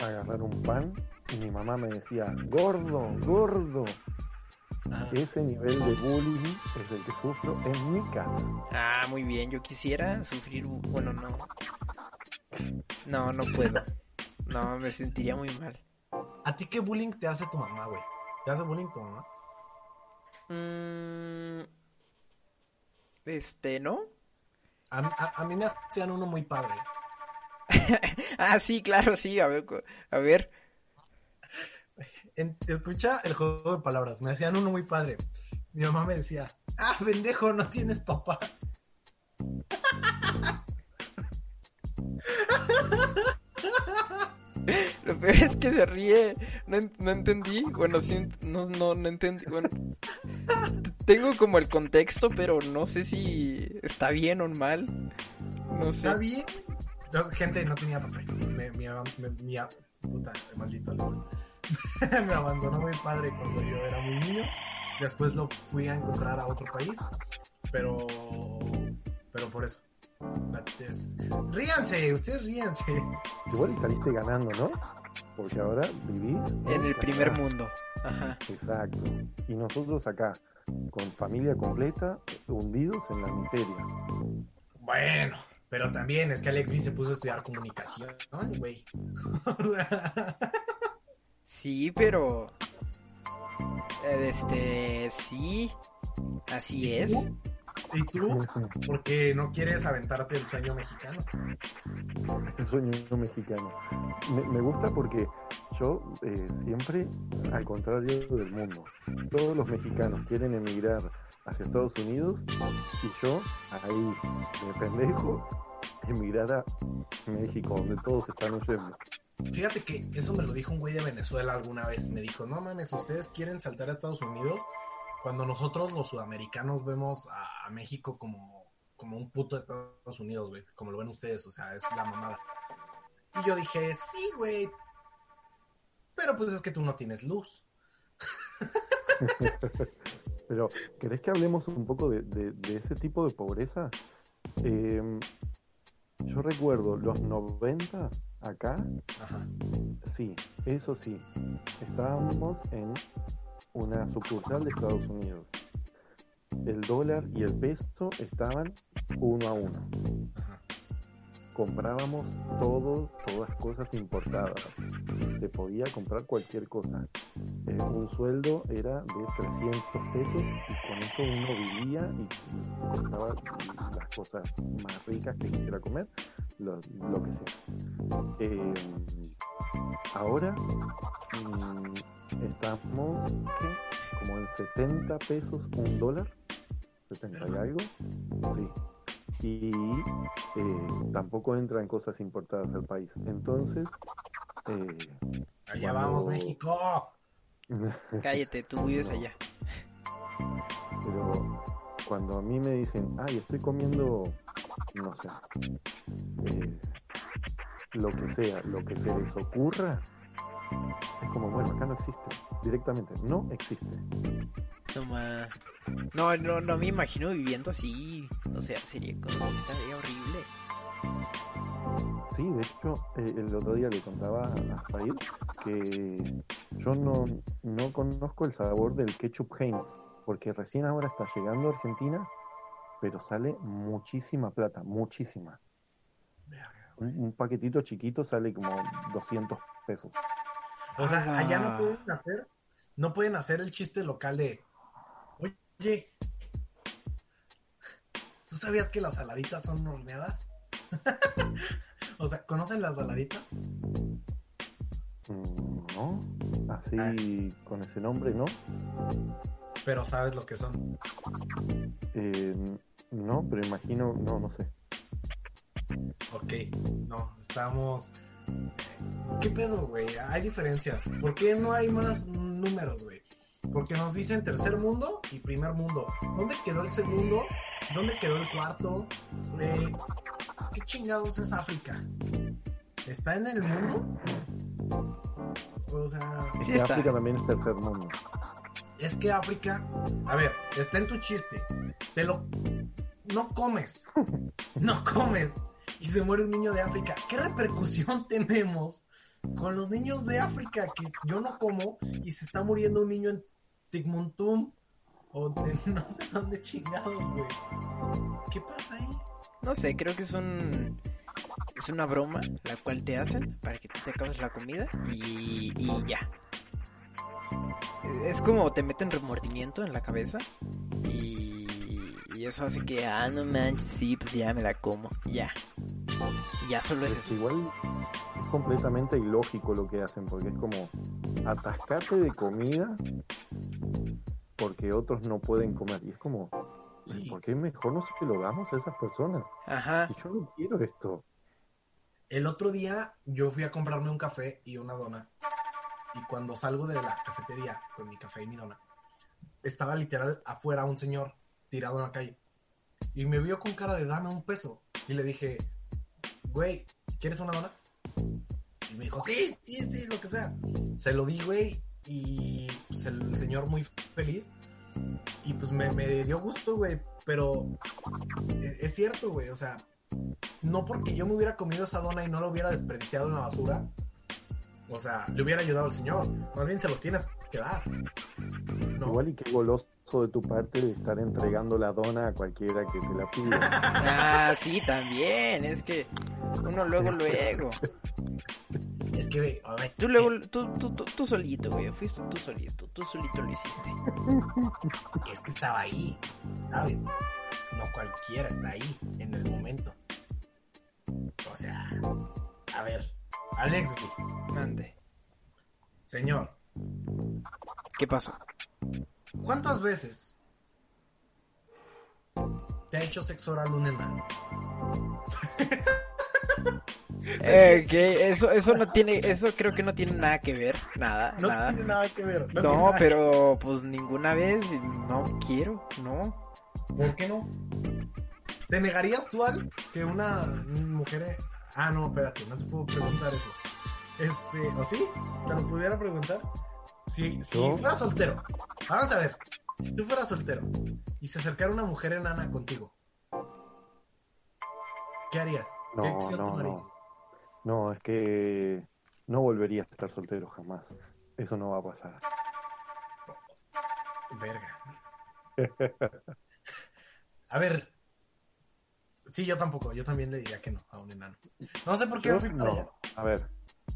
a agarrar un pan y mi mamá me decía, gordo, gordo. Ah. Ese nivel de bullying es el que sufro en mi casa. Ah, muy bien, yo quisiera sufrir, bu- bueno, no. No, no puedo. No, me sentiría muy mal. ¿A ti qué bullying te hace tu mamá, güey? ¿Te hace bullying tu mamá? Mm, este, ¿no? A, a- a mí me hacían uno muy padre. Ah, sí, claro, sí, a ver, a ver. En- escucha el juego de palabras. Me hacían uno muy padre. Mi mamá me decía, ah, pendejo, no tienes papá. Lo peor es que se ríe. No, no entendí. Bueno, sí, no, no, no entendí. Bueno, tengo como el contexto, pero no sé si está bien o mal. No sé. ¿Está bien? Yo, gente, no tenía papá. Me, mi, me- mi abandonó muy padre cuando yo era muy niño. Después lo fui a encontrar a otro país. Pero, pero por eso. Ríanse, ustedes ríanse. Igual y saliste ganando, ¿no? Porque ahora vivís En el primer acá. mundo. Ajá. Exacto. Y nosotros acá, con familia completa, hundidos en la miseria. Bueno, pero también es que Alex B se puso a estudiar comunicación, ¿no, güey? Sí, pero. Eh, Este, sí, así es. tú? ¿Y tú? ¿Por qué no quieres aventarte el sueño mexicano? El sueño mexicano. Me, me gusta porque yo eh, siempre, al contrario del mundo, todos los mexicanos quieren emigrar hacia Estados Unidos y yo, ahí, de pendejo, emigrar a México, donde todos están huyendo. Fíjate que eso me lo dijo un güey de Venezuela alguna vez. Me dijo, no mames, ustedes quieren saltar a Estados Unidos cuando nosotros los sudamericanos vemos a, a México como, como un puto Estados Unidos, güey. Como lo ven ustedes, o sea, es la mamada. Y yo dije, sí, güey. Pero pues es que tú no tienes luz. Pero, ¿querés que hablemos un poco de, de- de ese tipo de pobreza? Eh, yo recuerdo los 90 acá, Ajá. sí, eso sí, estábamos en una sucursal de Estados Unidos. El dólar y el peso estaban uno a uno. Comprábamos todo, todas cosas importadas. Se podía comprar cualquier cosa. Eh, un sueldo era de 300 pesos y con eso uno vivía y, compraba las cosas más ricas que quisiera comer, lo, que sea. Eh, ahora mm, estamos como en 70 pesos un dólar, 70 y algo, sí. Y eh, tampoco entran cosas importadas al país. Entonces, eh, Allá Cuando- vamos, México. Cállate, tú vives allá. Pero cuando a mí me dicen, ay, estoy comiendo, no sé, eh, lo que sea, lo que se les ocurra, es como, bueno, acá no existe, directamente, no existe. No, no, no, no me imagino viviendo así. O sea, sería como estaría horrible. Sí, de hecho, eh, el otro día le contaba a Jair que yo no, no conozco el sabor del ketchup Heinz, porque recién ahora está llegando a Argentina, pero sale muchísima plata, muchísima. Un, un paquetito chiquito sale como 200 pesos. O sea, Ah. allá no pueden hacer, no pueden hacer el chiste local de, oye, ¿tú sabías que las saladitas son horneadas? o sea, ¿conocen las saladitas? No, así con ese nombre, ¿no? Pero sabes lo que son. Eh, no, pero imagino, no, no sé. Ok, no, estamos... ¿Qué pedo, güey? Hay diferencias. ¿Por qué no hay más números, güey? Porque nos dicen tercer mundo y primer mundo. ¿Dónde quedó el segundo? ¿Dónde quedó el cuarto? Eh, ¿Qué chingados es África? ¿Está en el mundo? O sea, Sí está. África también es tercer mundo. es que África, a ver, está en tu chiste. Te lo no comes. No comes. Y se muere un niño de África. ¿Qué repercusión tenemos con los niños de África que yo no como y se está muriendo un niño en Tigmuntum o de no sé dónde chingados, güey? ¿Qué pasa ahí? No sé, creo que es un. Es una broma la cual te hacen para que tú te acabes la comida y, y ya. Es como te meten remordimiento en la cabeza y, y eso hace que, ah, no manches, sí, pues ya me la como, ya. Y ya solo es Es eso. igual es completamente ilógico lo que hacen, porque es como atascarte de comida porque otros no pueden comer. Y es como, Sí. ¿por qué mejor no se lo damos a esas personas? Ajá. Y yo no quiero esto. El otro día yo fui a comprarme un café y una dona. Y cuando salgo de la cafetería con mi café y mi dona, estaba literal afuera un señor tirado en la calle. Y me vio con cara de dame un peso. Y le dije, güey, ¿quieres una dona? Y me dijo, sí, sí, sí, lo que sea. Se lo di, güey. Y pues, el, señor muy feliz. Y pues me, me dio gusto, güey. Pero e- es cierto, güey. O sea, no porque yo me hubiera comido esa dona y no lo hubiera desperdiciado en la basura, o sea, le hubiera ayudado al señor. Más bien se lo tienes que dar. ¿no? Igual y qué goloso de tu parte de estar entregando la dona a cualquiera que te la pida. Ah, sí, también. Es que uno luego, luego. Es que, ay, Tú, luego, tú, tú, tú, tú solito, güey. Fuiste tú solito. Tú solito lo hiciste. es que estaba ahí, ¿sabes? No cualquiera está ahí en el momento. O sea, a ver, Alex, güey, Mande. señor, ¿Qué pasó? ¿cuántas veces te ha hecho sexo oral un enano? Eh, que eso, eso no tiene, eso creo que no tiene nada que ver, nada, No nada. tiene nada que ver. No, pero pues ninguna vez, no quiero, no. ¿Por qué no? ¿Te negarías tú al que una mujer... Ah, no, espérate, no te puedo preguntar eso. Este, ¿o sí? ¿Te lo pudiera preguntar? Si, si No. fueras soltero, vamos a ver, si tú fueras soltero y se acercara una mujer enana contigo, ¿qué harías? ¿Qué No, no, no. No, es que no volvería a estar soltero jamás. Eso no va a pasar. Verga. A ver. Sí, yo tampoco. Yo también le diría que no a un enano. No sé por qué Yo, me fui para allá. no. A ver,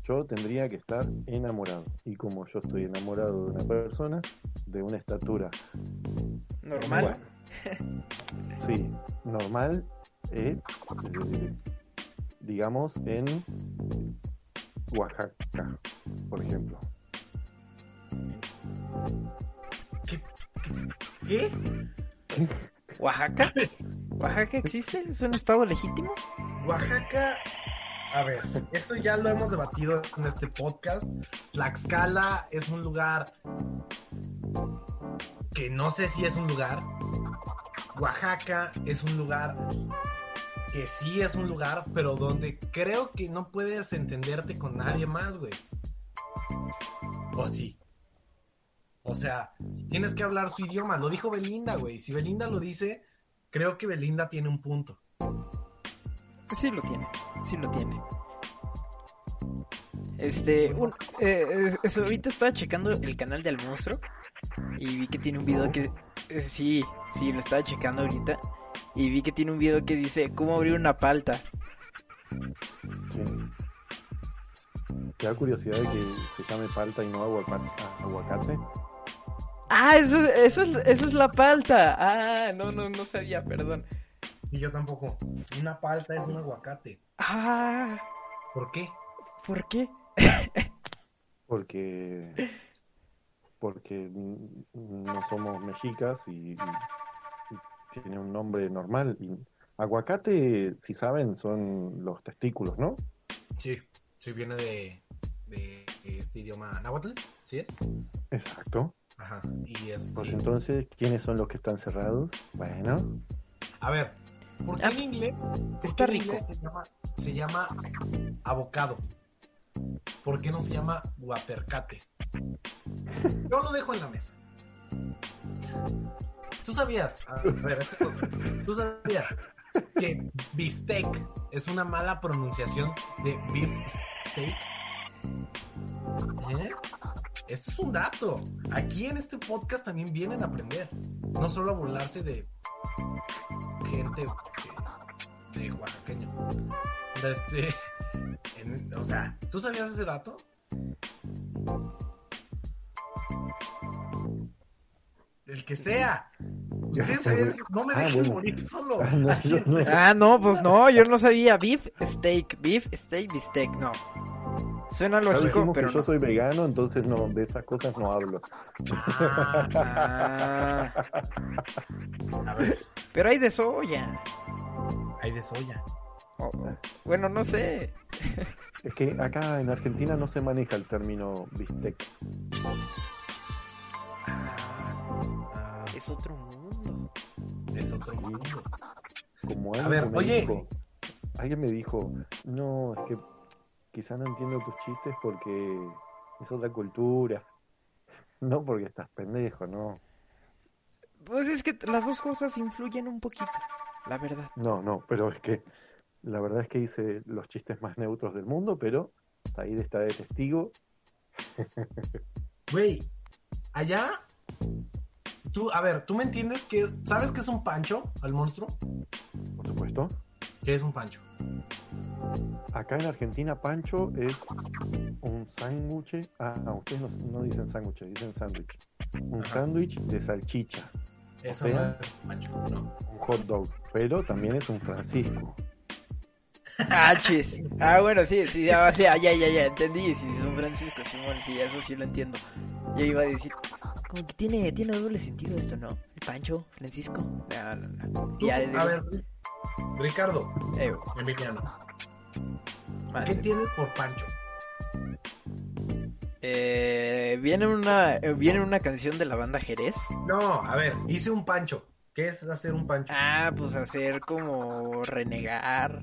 yo tendría que estar enamorado. Y como yo estoy enamorado de una persona de una estatura Normal. Bueno, sí, normal es, eh, digamos, en Oaxaca, por ejemplo. ¿Qué? ¿Qué? ¿Qué? ¿Oaxaca? ¿Oaxaca existe? ¿Es un estado legítimo? Oaxaca. A ver, esto ya lo hemos debatido en este podcast. Tlaxcala es un lugar que no sé si es un lugar. Oaxaca es un lugar que sí es un lugar, pero donde creo que no puedes entenderte con nadie más, güey. O sí. O sea, tienes que hablar su idioma. Lo dijo Belinda, güey. Si Belinda lo dice, creo que Belinda tiene un punto. Sí lo tiene, sí lo tiene. Este, un- eh, es- ahorita estaba checando el canal del monstruo y vi que tiene un video que, eh, sí, sí, lo estaba checando ahorita y vi que tiene un video que dice cómo abrir una palta. Sí. ¿Te da curiosidad de que se llame palta y no aguacate? aguacate? Ah, eso, eso, es, eso es la palta. Ah, no, no, no sabía, perdón. Y yo tampoco. Una palta es un aguacate. Ah, ¿Por qué? ¿por qué? Porque porque no somos mexicas y, y tiene un nombre normal. Y aguacate, si saben, son los testículos, ¿no? Sí, sí viene de, de este idioma náhuatl, ¿sí es? Exacto. Ajá. Y es. Pues entonces, ¿quiénes son los que están cerrados? Bueno, A ver, ¿por qué Ah, en inglés? por qué está en rico. inglés Se llama, se llama avocado. ¿Por qué no se llama guapercate? Yo lo dejo en la mesa. ¿Tú sabías? A ver. ¿Tú sabías que bistec es una mala pronunciación de beef steak? ¿Eh? Esto es un dato. Aquí en este podcast también vienen a aprender. No solo a burlarse de gente de, de oaxaqueño. Este, o sea, ¿tú sabías ese dato? El que sea. Ustedes sabían que no me Ah, dejen bueno. morir solo. Ah, no, yo no. Ah, no, pues no, yo no sabía. Beef steak, beef steak, bistec, no. Suena lógico, pero que yo no. soy vegano, entonces no, de esas cosas no hablo. Ah, Ah, a ver, pero hay de soya. hay de soya. Oh, bueno, no sé. Es que acá en Argentina no se maneja el término bistec. Ah, Es otro mundo. es otro mundo. Como A ver, me oye. dijo, alguien me dijo, no, es que quizá no entiendo tus chistes porque es otra cultura. No porque estás pendejo, no. Pues es que las dos cosas influyen un poquito, la verdad. No, no, pero es que la verdad es que hice los chistes más neutros del mundo, pero Said está de testigo. Güey, allá. Tú, a ver, ¿tú me entiendes que. ¿Sabes qué es un pancho al monstruo? Por supuesto. ¿Qué es un pancho? acá en Argentina pancho es un sándwich. Ah, no, ustedes no, no dicen sándwich, dicen sándwich. Un sándwich de salchicha, Eso O sea, no es Pancho, no. un hot dog, pero también es un Francisco. Ah, chis. Ah, bueno, sí, sí, ya, ya, ya, ya, entendí. Sí, sí, son Francisco, Simón, sí, eso sí lo entiendo. Yo iba a decir, como que tiene, tiene doble sentido esto, ¿no? El Pancho, Francisco. No, no, no. Tú, Ya, a ver, Ricardo, eh, Emiliano, madre. ¿qué tienes por Pancho? Eh, viene una, eh, viene una canción de la banda Jerez. No, a ver, hice un Pancho. ¿Qué es hacer un Pancho? Ah, pues hacer como renegar,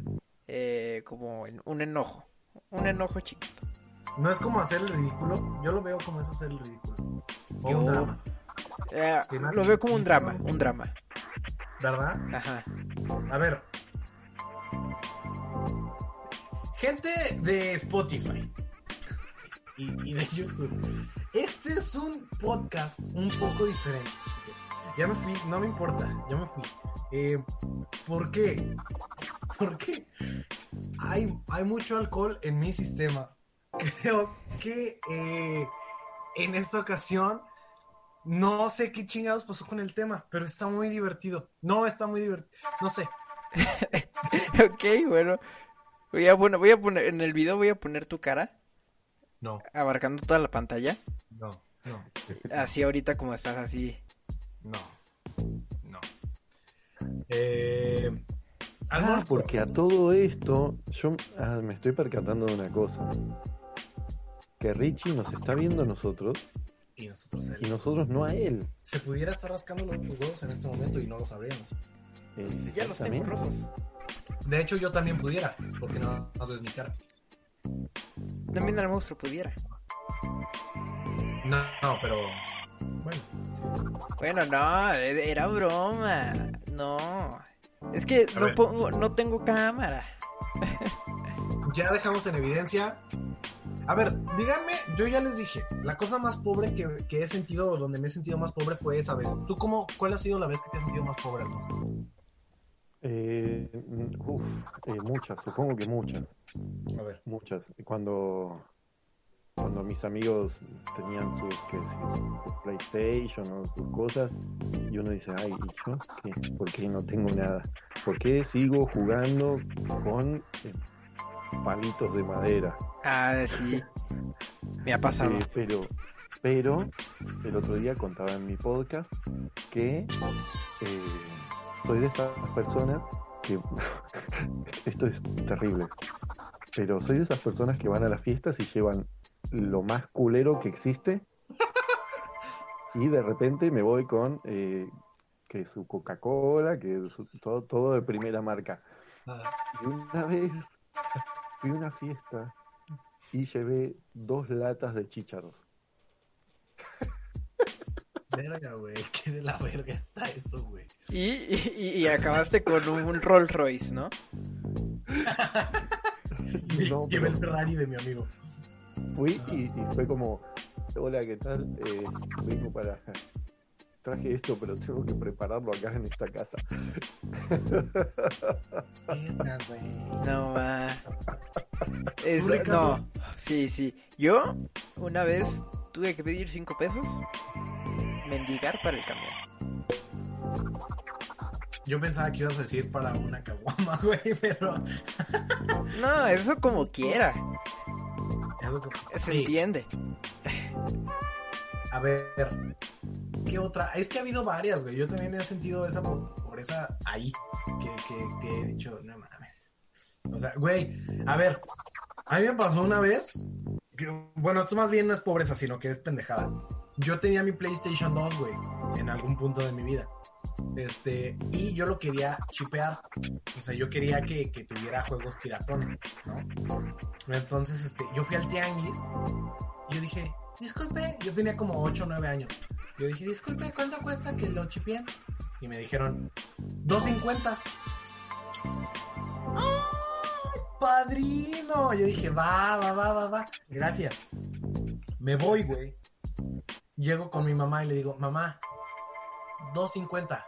eh, como un enojo, un enojo chiquito. No es como hacer el ridículo. Yo lo veo como es hacer el ridículo. O Yo- un drama, Eh, lo veo como un drama, un drama. ¿verdad? Ajá. A ver. Gente de Spotify y, y de YouTube. Este es un podcast un poco diferente. Ya me fui, no me importa, ya me fui. Eh, ¿Por qué? Porque hay, hay mucho alcohol en mi sistema. Creo que eh, en esta ocasión no sé qué chingados pasó con el tema, pero está muy divertido. No, está muy divertido. No sé. ok, bueno. Voy a, poner, voy a poner, en el video voy a poner tu cara, No, abarcando toda la pantalla. no, no, Así ahorita como estás, así. No, no. Eh, al Ah, porque a todo esto, yo ah, me estoy percatando de una cosa. Que Richie nos está viendo a nosotros Y nosotros él. y nosotros no a él. Se pudiera estar rascando los huevos en este momento y no lo sabríamos. Eh, Ya los tengo rojos. De hecho, yo también pudiera, porque no más ves mi cara. También el monstruo pudiera. No, no, pero. Bueno, Bueno, no, era broma. No. Es que A no ver. pongo, no tengo cámara. ya dejamos en evidencia. A ver, díganme, yo ya les dije, la cosa más pobre que, que he sentido, o donde me he sentido más pobre fue esa vez. ¿Tú cómo, cuál ha sido la vez que te has sentido más pobre, Alfonso? Eh, mm, uf, eh, muchas, supongo que muchas, A ver. muchas. Cuando, cuando mis amigos tenían sus, PlayStation o sus cosas, y uno dice, ay, ¿y yo qué? ¿Por qué no tengo nada? ¿Por qué sigo jugando con eh, palitos de madera? Ah, sí. Me ha pasado. Eh, pero, pero el otro día contaba en mi podcast que eh, soy de estas personas que esto es terrible, pero soy de esas personas que van a las fiestas y llevan lo más culero que existe y de repente me voy con eh, que su Coca-Cola, que su- todo, todo de primera marca. Ah, Y una vez fui a una fiesta y llevé dos latas de chícharos. verga, güey. Qué de la verga está eso, güey. Y, y, y acabaste con un Rolls Royce, ¿no? No, Llevé el Ferrari de mi amigo. Fui y, y fue como, hola, ¿qué tal? Eh, vengo para... Traje esto, pero tengo que prepararlo acá en esta casa. No va. Eso, Ricardo? no. Sí, sí. Yo una vez tuve que pedir cinco pesos, mendigar para el camión. Yo pensaba que ibas a decir para una caguama, güey, pero. No, eso como quiera. Se Sí. entiende. A ver, ¿qué otra? Es que ha habido varias, güey. Yo también he sentido esa po- pobreza ahí. Que, que, que he dicho, no mames. O sea, güey, a ver, a mí me pasó una vez. que- bueno, esto más bien no es pobreza, sino que es pendejada. Yo tenía mi PlayStation 2, güey, en algún punto de mi vida. Este, y yo lo quería chipear. O sea, yo quería que, que tuviera juegos tiratones, ¿no? Entonces, este, yo fui al tianguis yo dije, disculpe, yo tenía como 8 o 9 años. Yo dije, disculpe, ¿cuánto cuesta que lo chipien? Y me dijeron, 2.50. ¡Ay, padrino! Yo dije, va, va, va, va, va. Gracias. Me voy, güey. Llego con mi mamá y le digo, mamá, 2.50.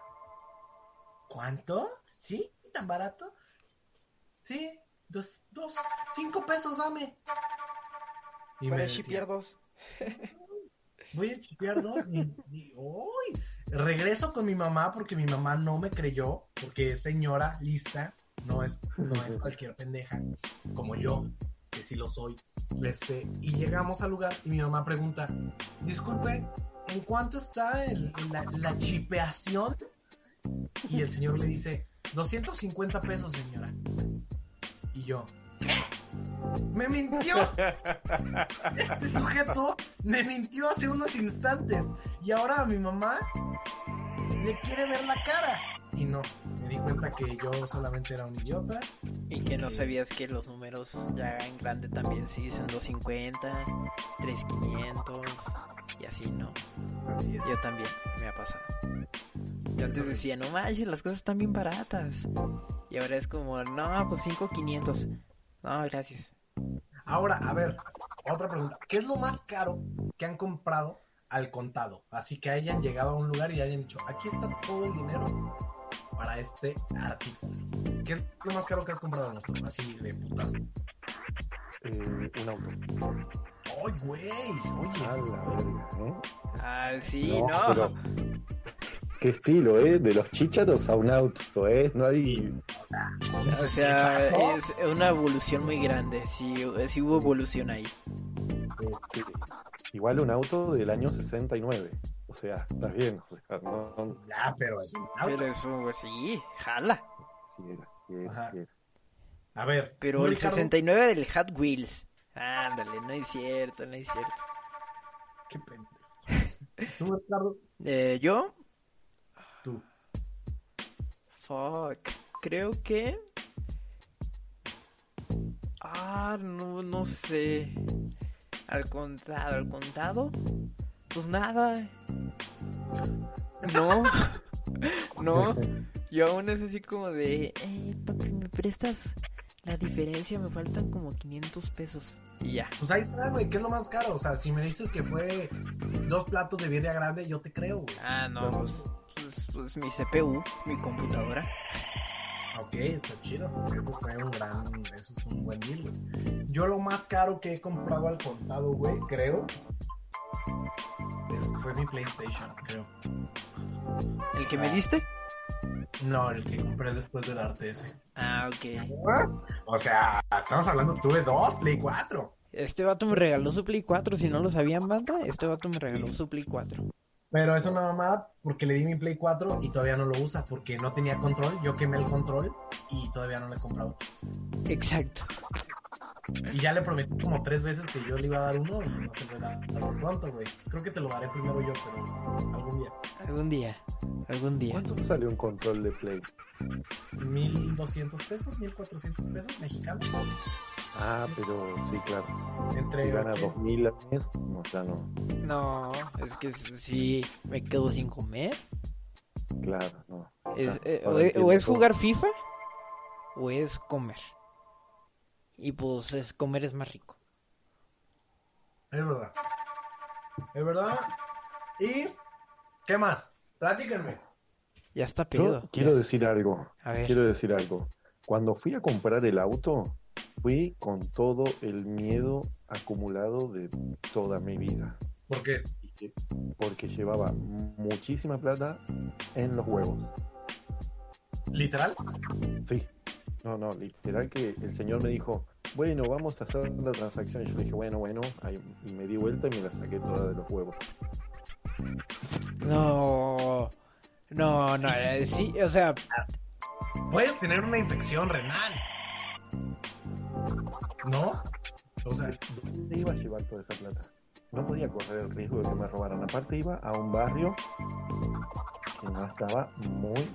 ¿Cuánto? ¿Sí? ¿Tan barato? Sí. dos, dos, cinco pesos dame. Y Para me decía, shipear dos. voy a chipear dos. Y. Regreso con mi mamá porque mi mamá no me creyó, porque es señora lista, no es, no es cualquier pendeja, como yo, que sí lo soy. Este, y llegamos al lugar y mi mamá pregunta, disculpe, ¿en cuánto está el- la, la chipeación? Y el señor le dice, 250 pesos, señora. Y yo, ¿qué? ¡Me mintió! Este sujeto me mintió hace unos instantes y ahora a mi mamá le quiere ver la cara. Y no, me di cuenta que yo solamente era un idiota. Y que no sabías que los números ya en grande también sí dicen 250, 3500 y así, ¿no? Así es. Yo también, me ha pasado. Yo antes decía, no manches, las cosas están bien baratas. Y ahora es como, no, pues 5500. No, gracias. Ahora, a ver, otra pregunta. ¿Qué es lo más caro que han comprado al contado? Así que hayan llegado a un lugar y hayan dicho, aquí está todo el dinero para este artículo. ¿Qué es lo más caro que has comprado, nuestro? Así de putas. Eh, un auto. ¡Ay, güey! Oye, ¿eh? Ah, sí, no. pero- Qué estilo, ¿eh? De los chícharos a un auto, ¿eh? No hay... O sea, es una evolución muy grande. Sí, sí hubo evolución ahí. este, igual un auto del año 69. O sea, está bien. O sea, no, no- ya, pero es un auto. Pero eso, sí, jala. sí era, sí era, Ajá. sí era. A ver, Pero ¿tú, el Ricardo? 69 del Hot Wheels. Ándale, no es cierto, no es cierto. Qué pendejo. ¿Tú, Ricardo? Eh, yo, Tú. fuck, creo que... Ah, no, no sé. Al contado, al contado. Pues nada. No. No. Yo aún es así como de... Eh, papi, ¿me prestas la diferencia? Me faltan como 500 pesos. Y ya. Pues ahí está, güey. ¿Qué es lo más caro? O sea, si me dices que fue dos platos de birria grande, yo te creo, güey. Ah, no, pues, pues, pues mi CPU, mi computadora. Ok, está chido. Eso fue un gran. Eso es un buen deal, güey. Yo lo más caro que he comprado al contado, güey, creo. es- fue mi PlayStation, creo. ¿El que me diste? No, el que compré después de darte ese. Ah, ok. O sea, estamos hablando, tuve dos Play 4. Este vato me regaló su Play 4, si no lo sabían, banda, este vato me regaló su Play 4. Pero es una mamada porque le di mi Play 4 y todavía no lo usa porque no tenía control. Yo quemé el control y todavía no le he comprado. Exacto. Y ya le prometí como tres veces que yo le iba a dar uno y no se lo he dado pronto, güey. Creo que te lo daré primero yo, pero algún día. Algún día, algún día. ¿Cuánto sale un control de Play? 1200 pesos, 1400 pesos mexicanos. Ah, pero sí, claro. Entre Si gana 80. 2000 al mes, no, ya no. No, es que si me quedo sin comer. Claro, no. Es, eh, o, o es jugar FIFA o es comer. Y pues es comer es más rico. Es verdad. Es verdad. ¿Y qué más? Platíquenme. Ya está Yo pedo. quiero Ya. decir algo. A ver. Quiero decir algo. Cuando fui a comprar el auto, fui con todo el miedo acumulado de toda mi vida. ¿Por qué? Porque llevaba muchísima plata en los huevos. ¿Literal? Sí. No, no, literal que el señor me dijo, bueno, vamos a hacer la transacción. Y yo dije, bueno, bueno. Ahí- y me di vuelta y me la saqué toda de los huevos. No. No, no, eh, sí, o sea, Puedes tener una infección renal. ¿No? O sea, ¿Dónde iba a llevar toda esa plata? No podía correr el riesgo de que me robaran. Aparte iba a un barrio no estaba muy...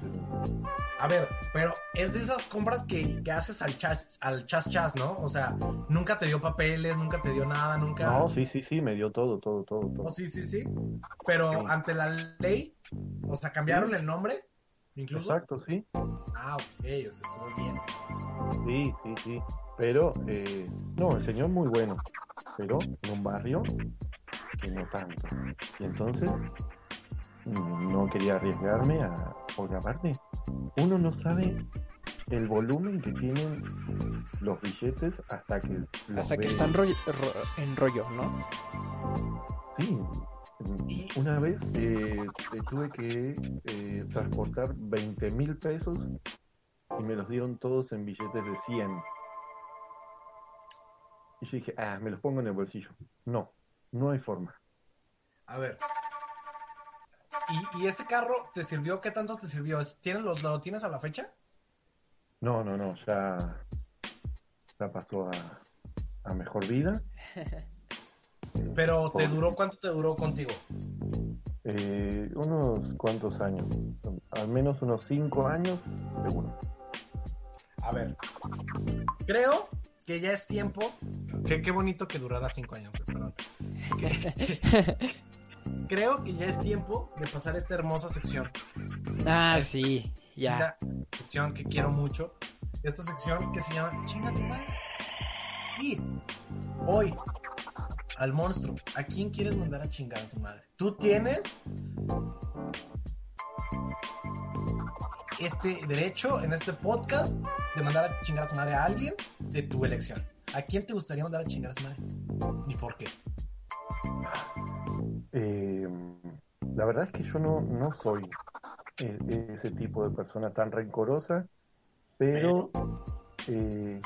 a ver, pero es de esas compras que, que haces al chas, al chas chas, ¿no? O sea, nunca te dio papeles, nunca te dio nada, nunca. No, sí, sí, sí, me dio todo, todo, todo, todo. Oh, sí, sí, sí. Pero Sí. ante la ley, o sea, cambiaron el nombre, incluso. Exacto, sí. Ah, ok, o sea, estuvo bien. Sí, sí, sí. Pero, eh, no, el señor muy bueno. Pero en un barrio que no tanto. Y entonces no quería arriesgarme a... Porque aparte, uno no sabe el volumen que tienen los billetes hasta que los Hasta que están ro- en rollo, ¿no? Sí. Una vez eh, tuve que eh, transportar 20 mil pesos y me los dieron todos en billetes de 100. Y yo dije, ah, me los pongo en el bolsillo. No, no hay forma. A ver. ¿Y, y ese carro te sirvió? ¿Qué tanto te sirvió? ¿Es- ¿Tienes los, ¿Lo tienes a la fecha? No, no, no, ya, ya pasó a, a mejor vida. Eh, Pero te pobre. duró, ¿cuánto te duró contigo? Eh, unos cuantos años, al menos unos cinco años, seguro. A ver. Creo que ya es tiempo. Que, qué bonito que durara cinco años, perdón. Que- creo que ya es tiempo de pasar esta hermosa sección. Ah, sí, ya. Una sección que quiero mucho. Esta sección que se llama Chinga tu madre. Y hoy, al monstruo, ¿a quién quieres mandar a chingar a su madre? Tú tienes este derecho en este podcast de mandar a chingar a su madre a alguien de tu elección. ¿A quién te gustaría mandar a chingar a su madre? ¿Y por qué? Eh, la verdad es que yo no, no soy eh, ese tipo de persona tan rencorosa, pero eh,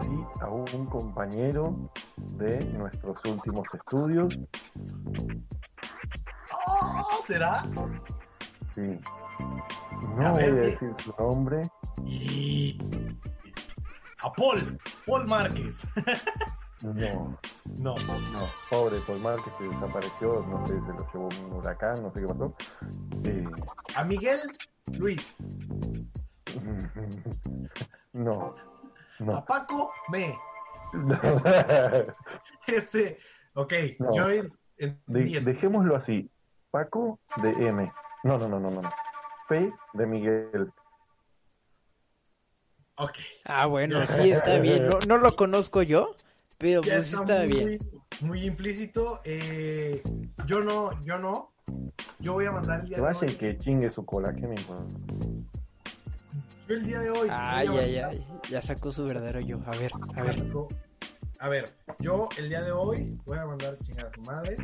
sí a un compañero de nuestros últimos estudios, ¡Oh! ¿Será? sí. A No voy a di- decir su nombre, Y... A Paul. Paul Márquez. no, No. no, pobre Paul Márquez que desapareció, no sé, se lo llevó un huracán, no sé qué pasó. Eh, A Miguel Luis. no, A no. Paco Me. Este, ok, No. yo en, en De- 10. dejémoslo así. Paco de M. No, no, no, no, no. no. P de Miguel. Ok. Ah, bueno, sí, está bien. No, no lo conozco yo, pero Ya pues está muy, bien. Muy implícito. Eh, yo no, yo no. Yo voy a mandar el día Que de hoy. que chingue su cola, ¿qué me importa? Yo el día de hoy. Ay, ay, ay. Ya sacó su verdadero yo. A ver, a ver. A ver, yo el día de hoy voy a mandar a chingar a su madre.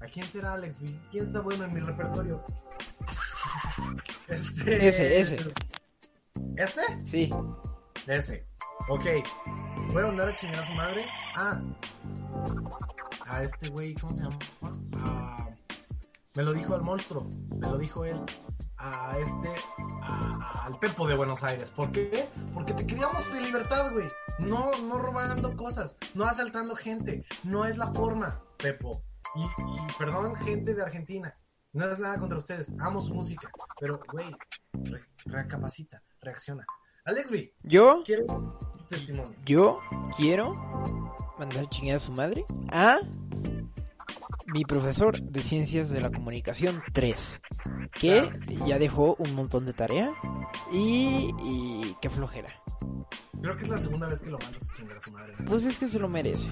¿A quién será Alex? B? ¿Quién está bueno en mi repertorio? Este. Ese, ese. ¿Este? Sí. Ese. Ok. Voy a mandar a chingar a su madre. Ah. A este güey, ¿cómo se llama? Ah, me lo dijo el monstruo. Me lo dijo él. A este. a- a- al Pepo de Buenos Aires. ¿Por qué? Porque te queríamos en libertad, güey. No, no robando cosas. No asaltando gente. No es la forma, Pepo. Y, y perdón, gente de Argentina. No es nada contra ustedes. Amo su música. Pero, güey, re- recapacita, reacciona. Alex B, Yo, quiero tu testimonio. yo quiero mandar chingada a su madre a mi profesor de Ciencias de la Comunicación 3, que Claro que sí. ya dejó un montón de tarea y, y qué flojera. Creo que es la segunda vez que lo mandas a chingar a su madre. ¿no? Pues es que se lo merece,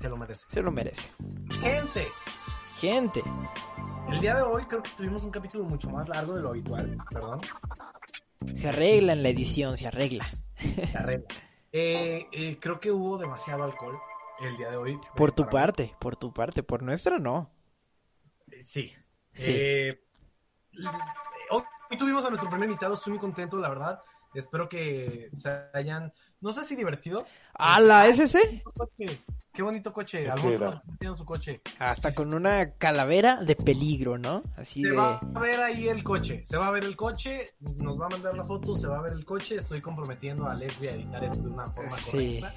Se lo merece. se lo merece. Gente, Gente, el día de hoy creo que tuvimos un capítulo mucho más largo de lo habitual. Perdón. se arregla en la edición, se arregla. La regla. Eh, eh, creo que hubo demasiado alcohol el día de hoy. Por Eh, tu para parte, por tu parte, por nuestra no. sí. Sí. Eh, hoy tuvimos a nuestro primer invitado, estoy muy contento, la verdad. Espero que se hayan, no sé si divertido. ¿A la SC? Qué bonito coche. ¿Qué Al monstruo era? nos está haciendo su coche. Hasta con una calavera de peligro, ¿no? Así Se de... va a ver ahí el coche, se va a ver el coche, nos va a mandar la foto, se va a ver el coche, estoy comprometiendo a Leslie a editar esto de una forma Sí. correcta.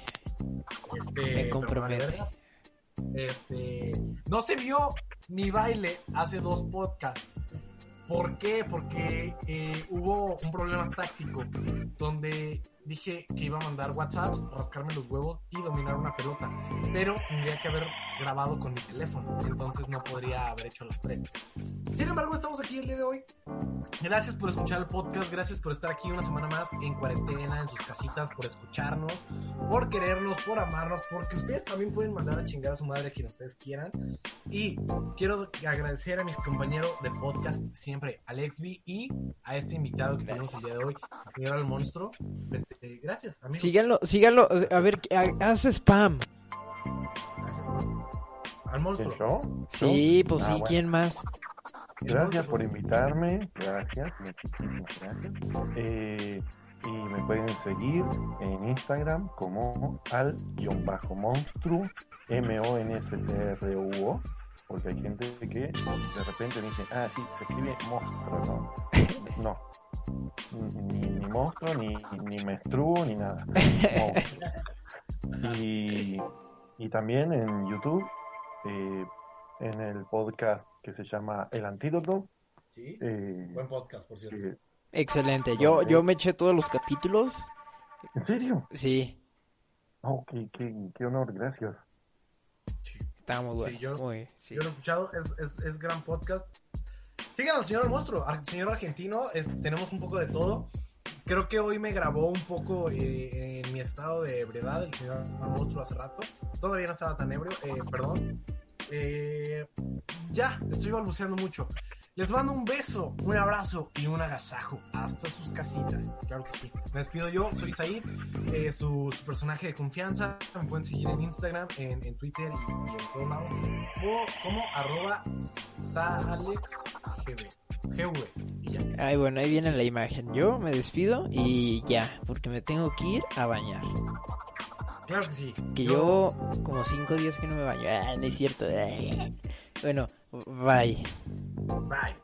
Este, Me compromete. verga. Este, no se vio mi baile hace dos podcasts. ¿Por qué? Porque eh, hubo un problema táctico donde dije que iba a mandar WhatsApps, rascarme los huevos y dominar una pelota. Pero tendría que haber grabado con mi teléfono. Entonces no podría haber hecho las tres. Sin embargo, estamos aquí el día de hoy. Gracias por escuchar el podcast. Gracias por estar aquí una semana más en cuarentena, en sus casitas, por escucharnos, por querernos, por amarnos, porque ustedes también pueden mandar a chingar a su madre a quien ustedes quieran. Y quiero agradecer a mis compañeros de podcast siempre, Alex B y a este invitado que tenemos el día de hoy, el señor el monstruo. Este, gracias, amigo. Síganlo, síganlo, a ver, ha- haz spam. Gracias. Al ¿Qué monstruo. show? Sí, pues Ah, sí, bueno. ¿quién más? Gracias por invitarme, gracias, muchísimas gracias. Eh, y me pueden seguir en Instagram como al-monstru, M-O-N-S-T-R-U-O, porque hay gente que de repente me dice, ah, sí, se escribe monstruo, no, no, ni, ni monstruo, ni, ni menstruo, ni nada. Y, y también en YouTube, eh, en el podcast que se llama El Antídoto. Sí, eh, buen podcast, por cierto. eh, Excelente. Yo, yo me eché todos los capítulos. ¿En serio? Sí, Oh, qué, qué, qué honor, gracias. está muy bueno. Sí, yo- muy- sí. Yo lo he escuchado, es, es, es gran podcast. Sigan al señor monstruo, al señor argentino, es- tenemos un poco de todo. Creo que hoy me grabó un poco eh, en mi estado de ebriedad el señor monstruo hace rato. Todavía no estaba tan ebrio, eh, perdón. Eh, ya, estoy balbuceando mucho. Les mando un beso, un abrazo y un agasajo hasta sus casitas. Claro que sí. Me despido yo, soy Said, eh, su, su personaje de confianza. Me pueden seguir en Instagram, en, en Twitter y, y en todos lados. O como arroba salexgb. GV. Y ya. Ay, bueno, ahí viene la imagen. Yo me despido y ya, porque me tengo que ir a bañar. Claro que sí. Que yo como cinco días que no me baño. Ah, no es cierto. Bueno, Bye. Bye.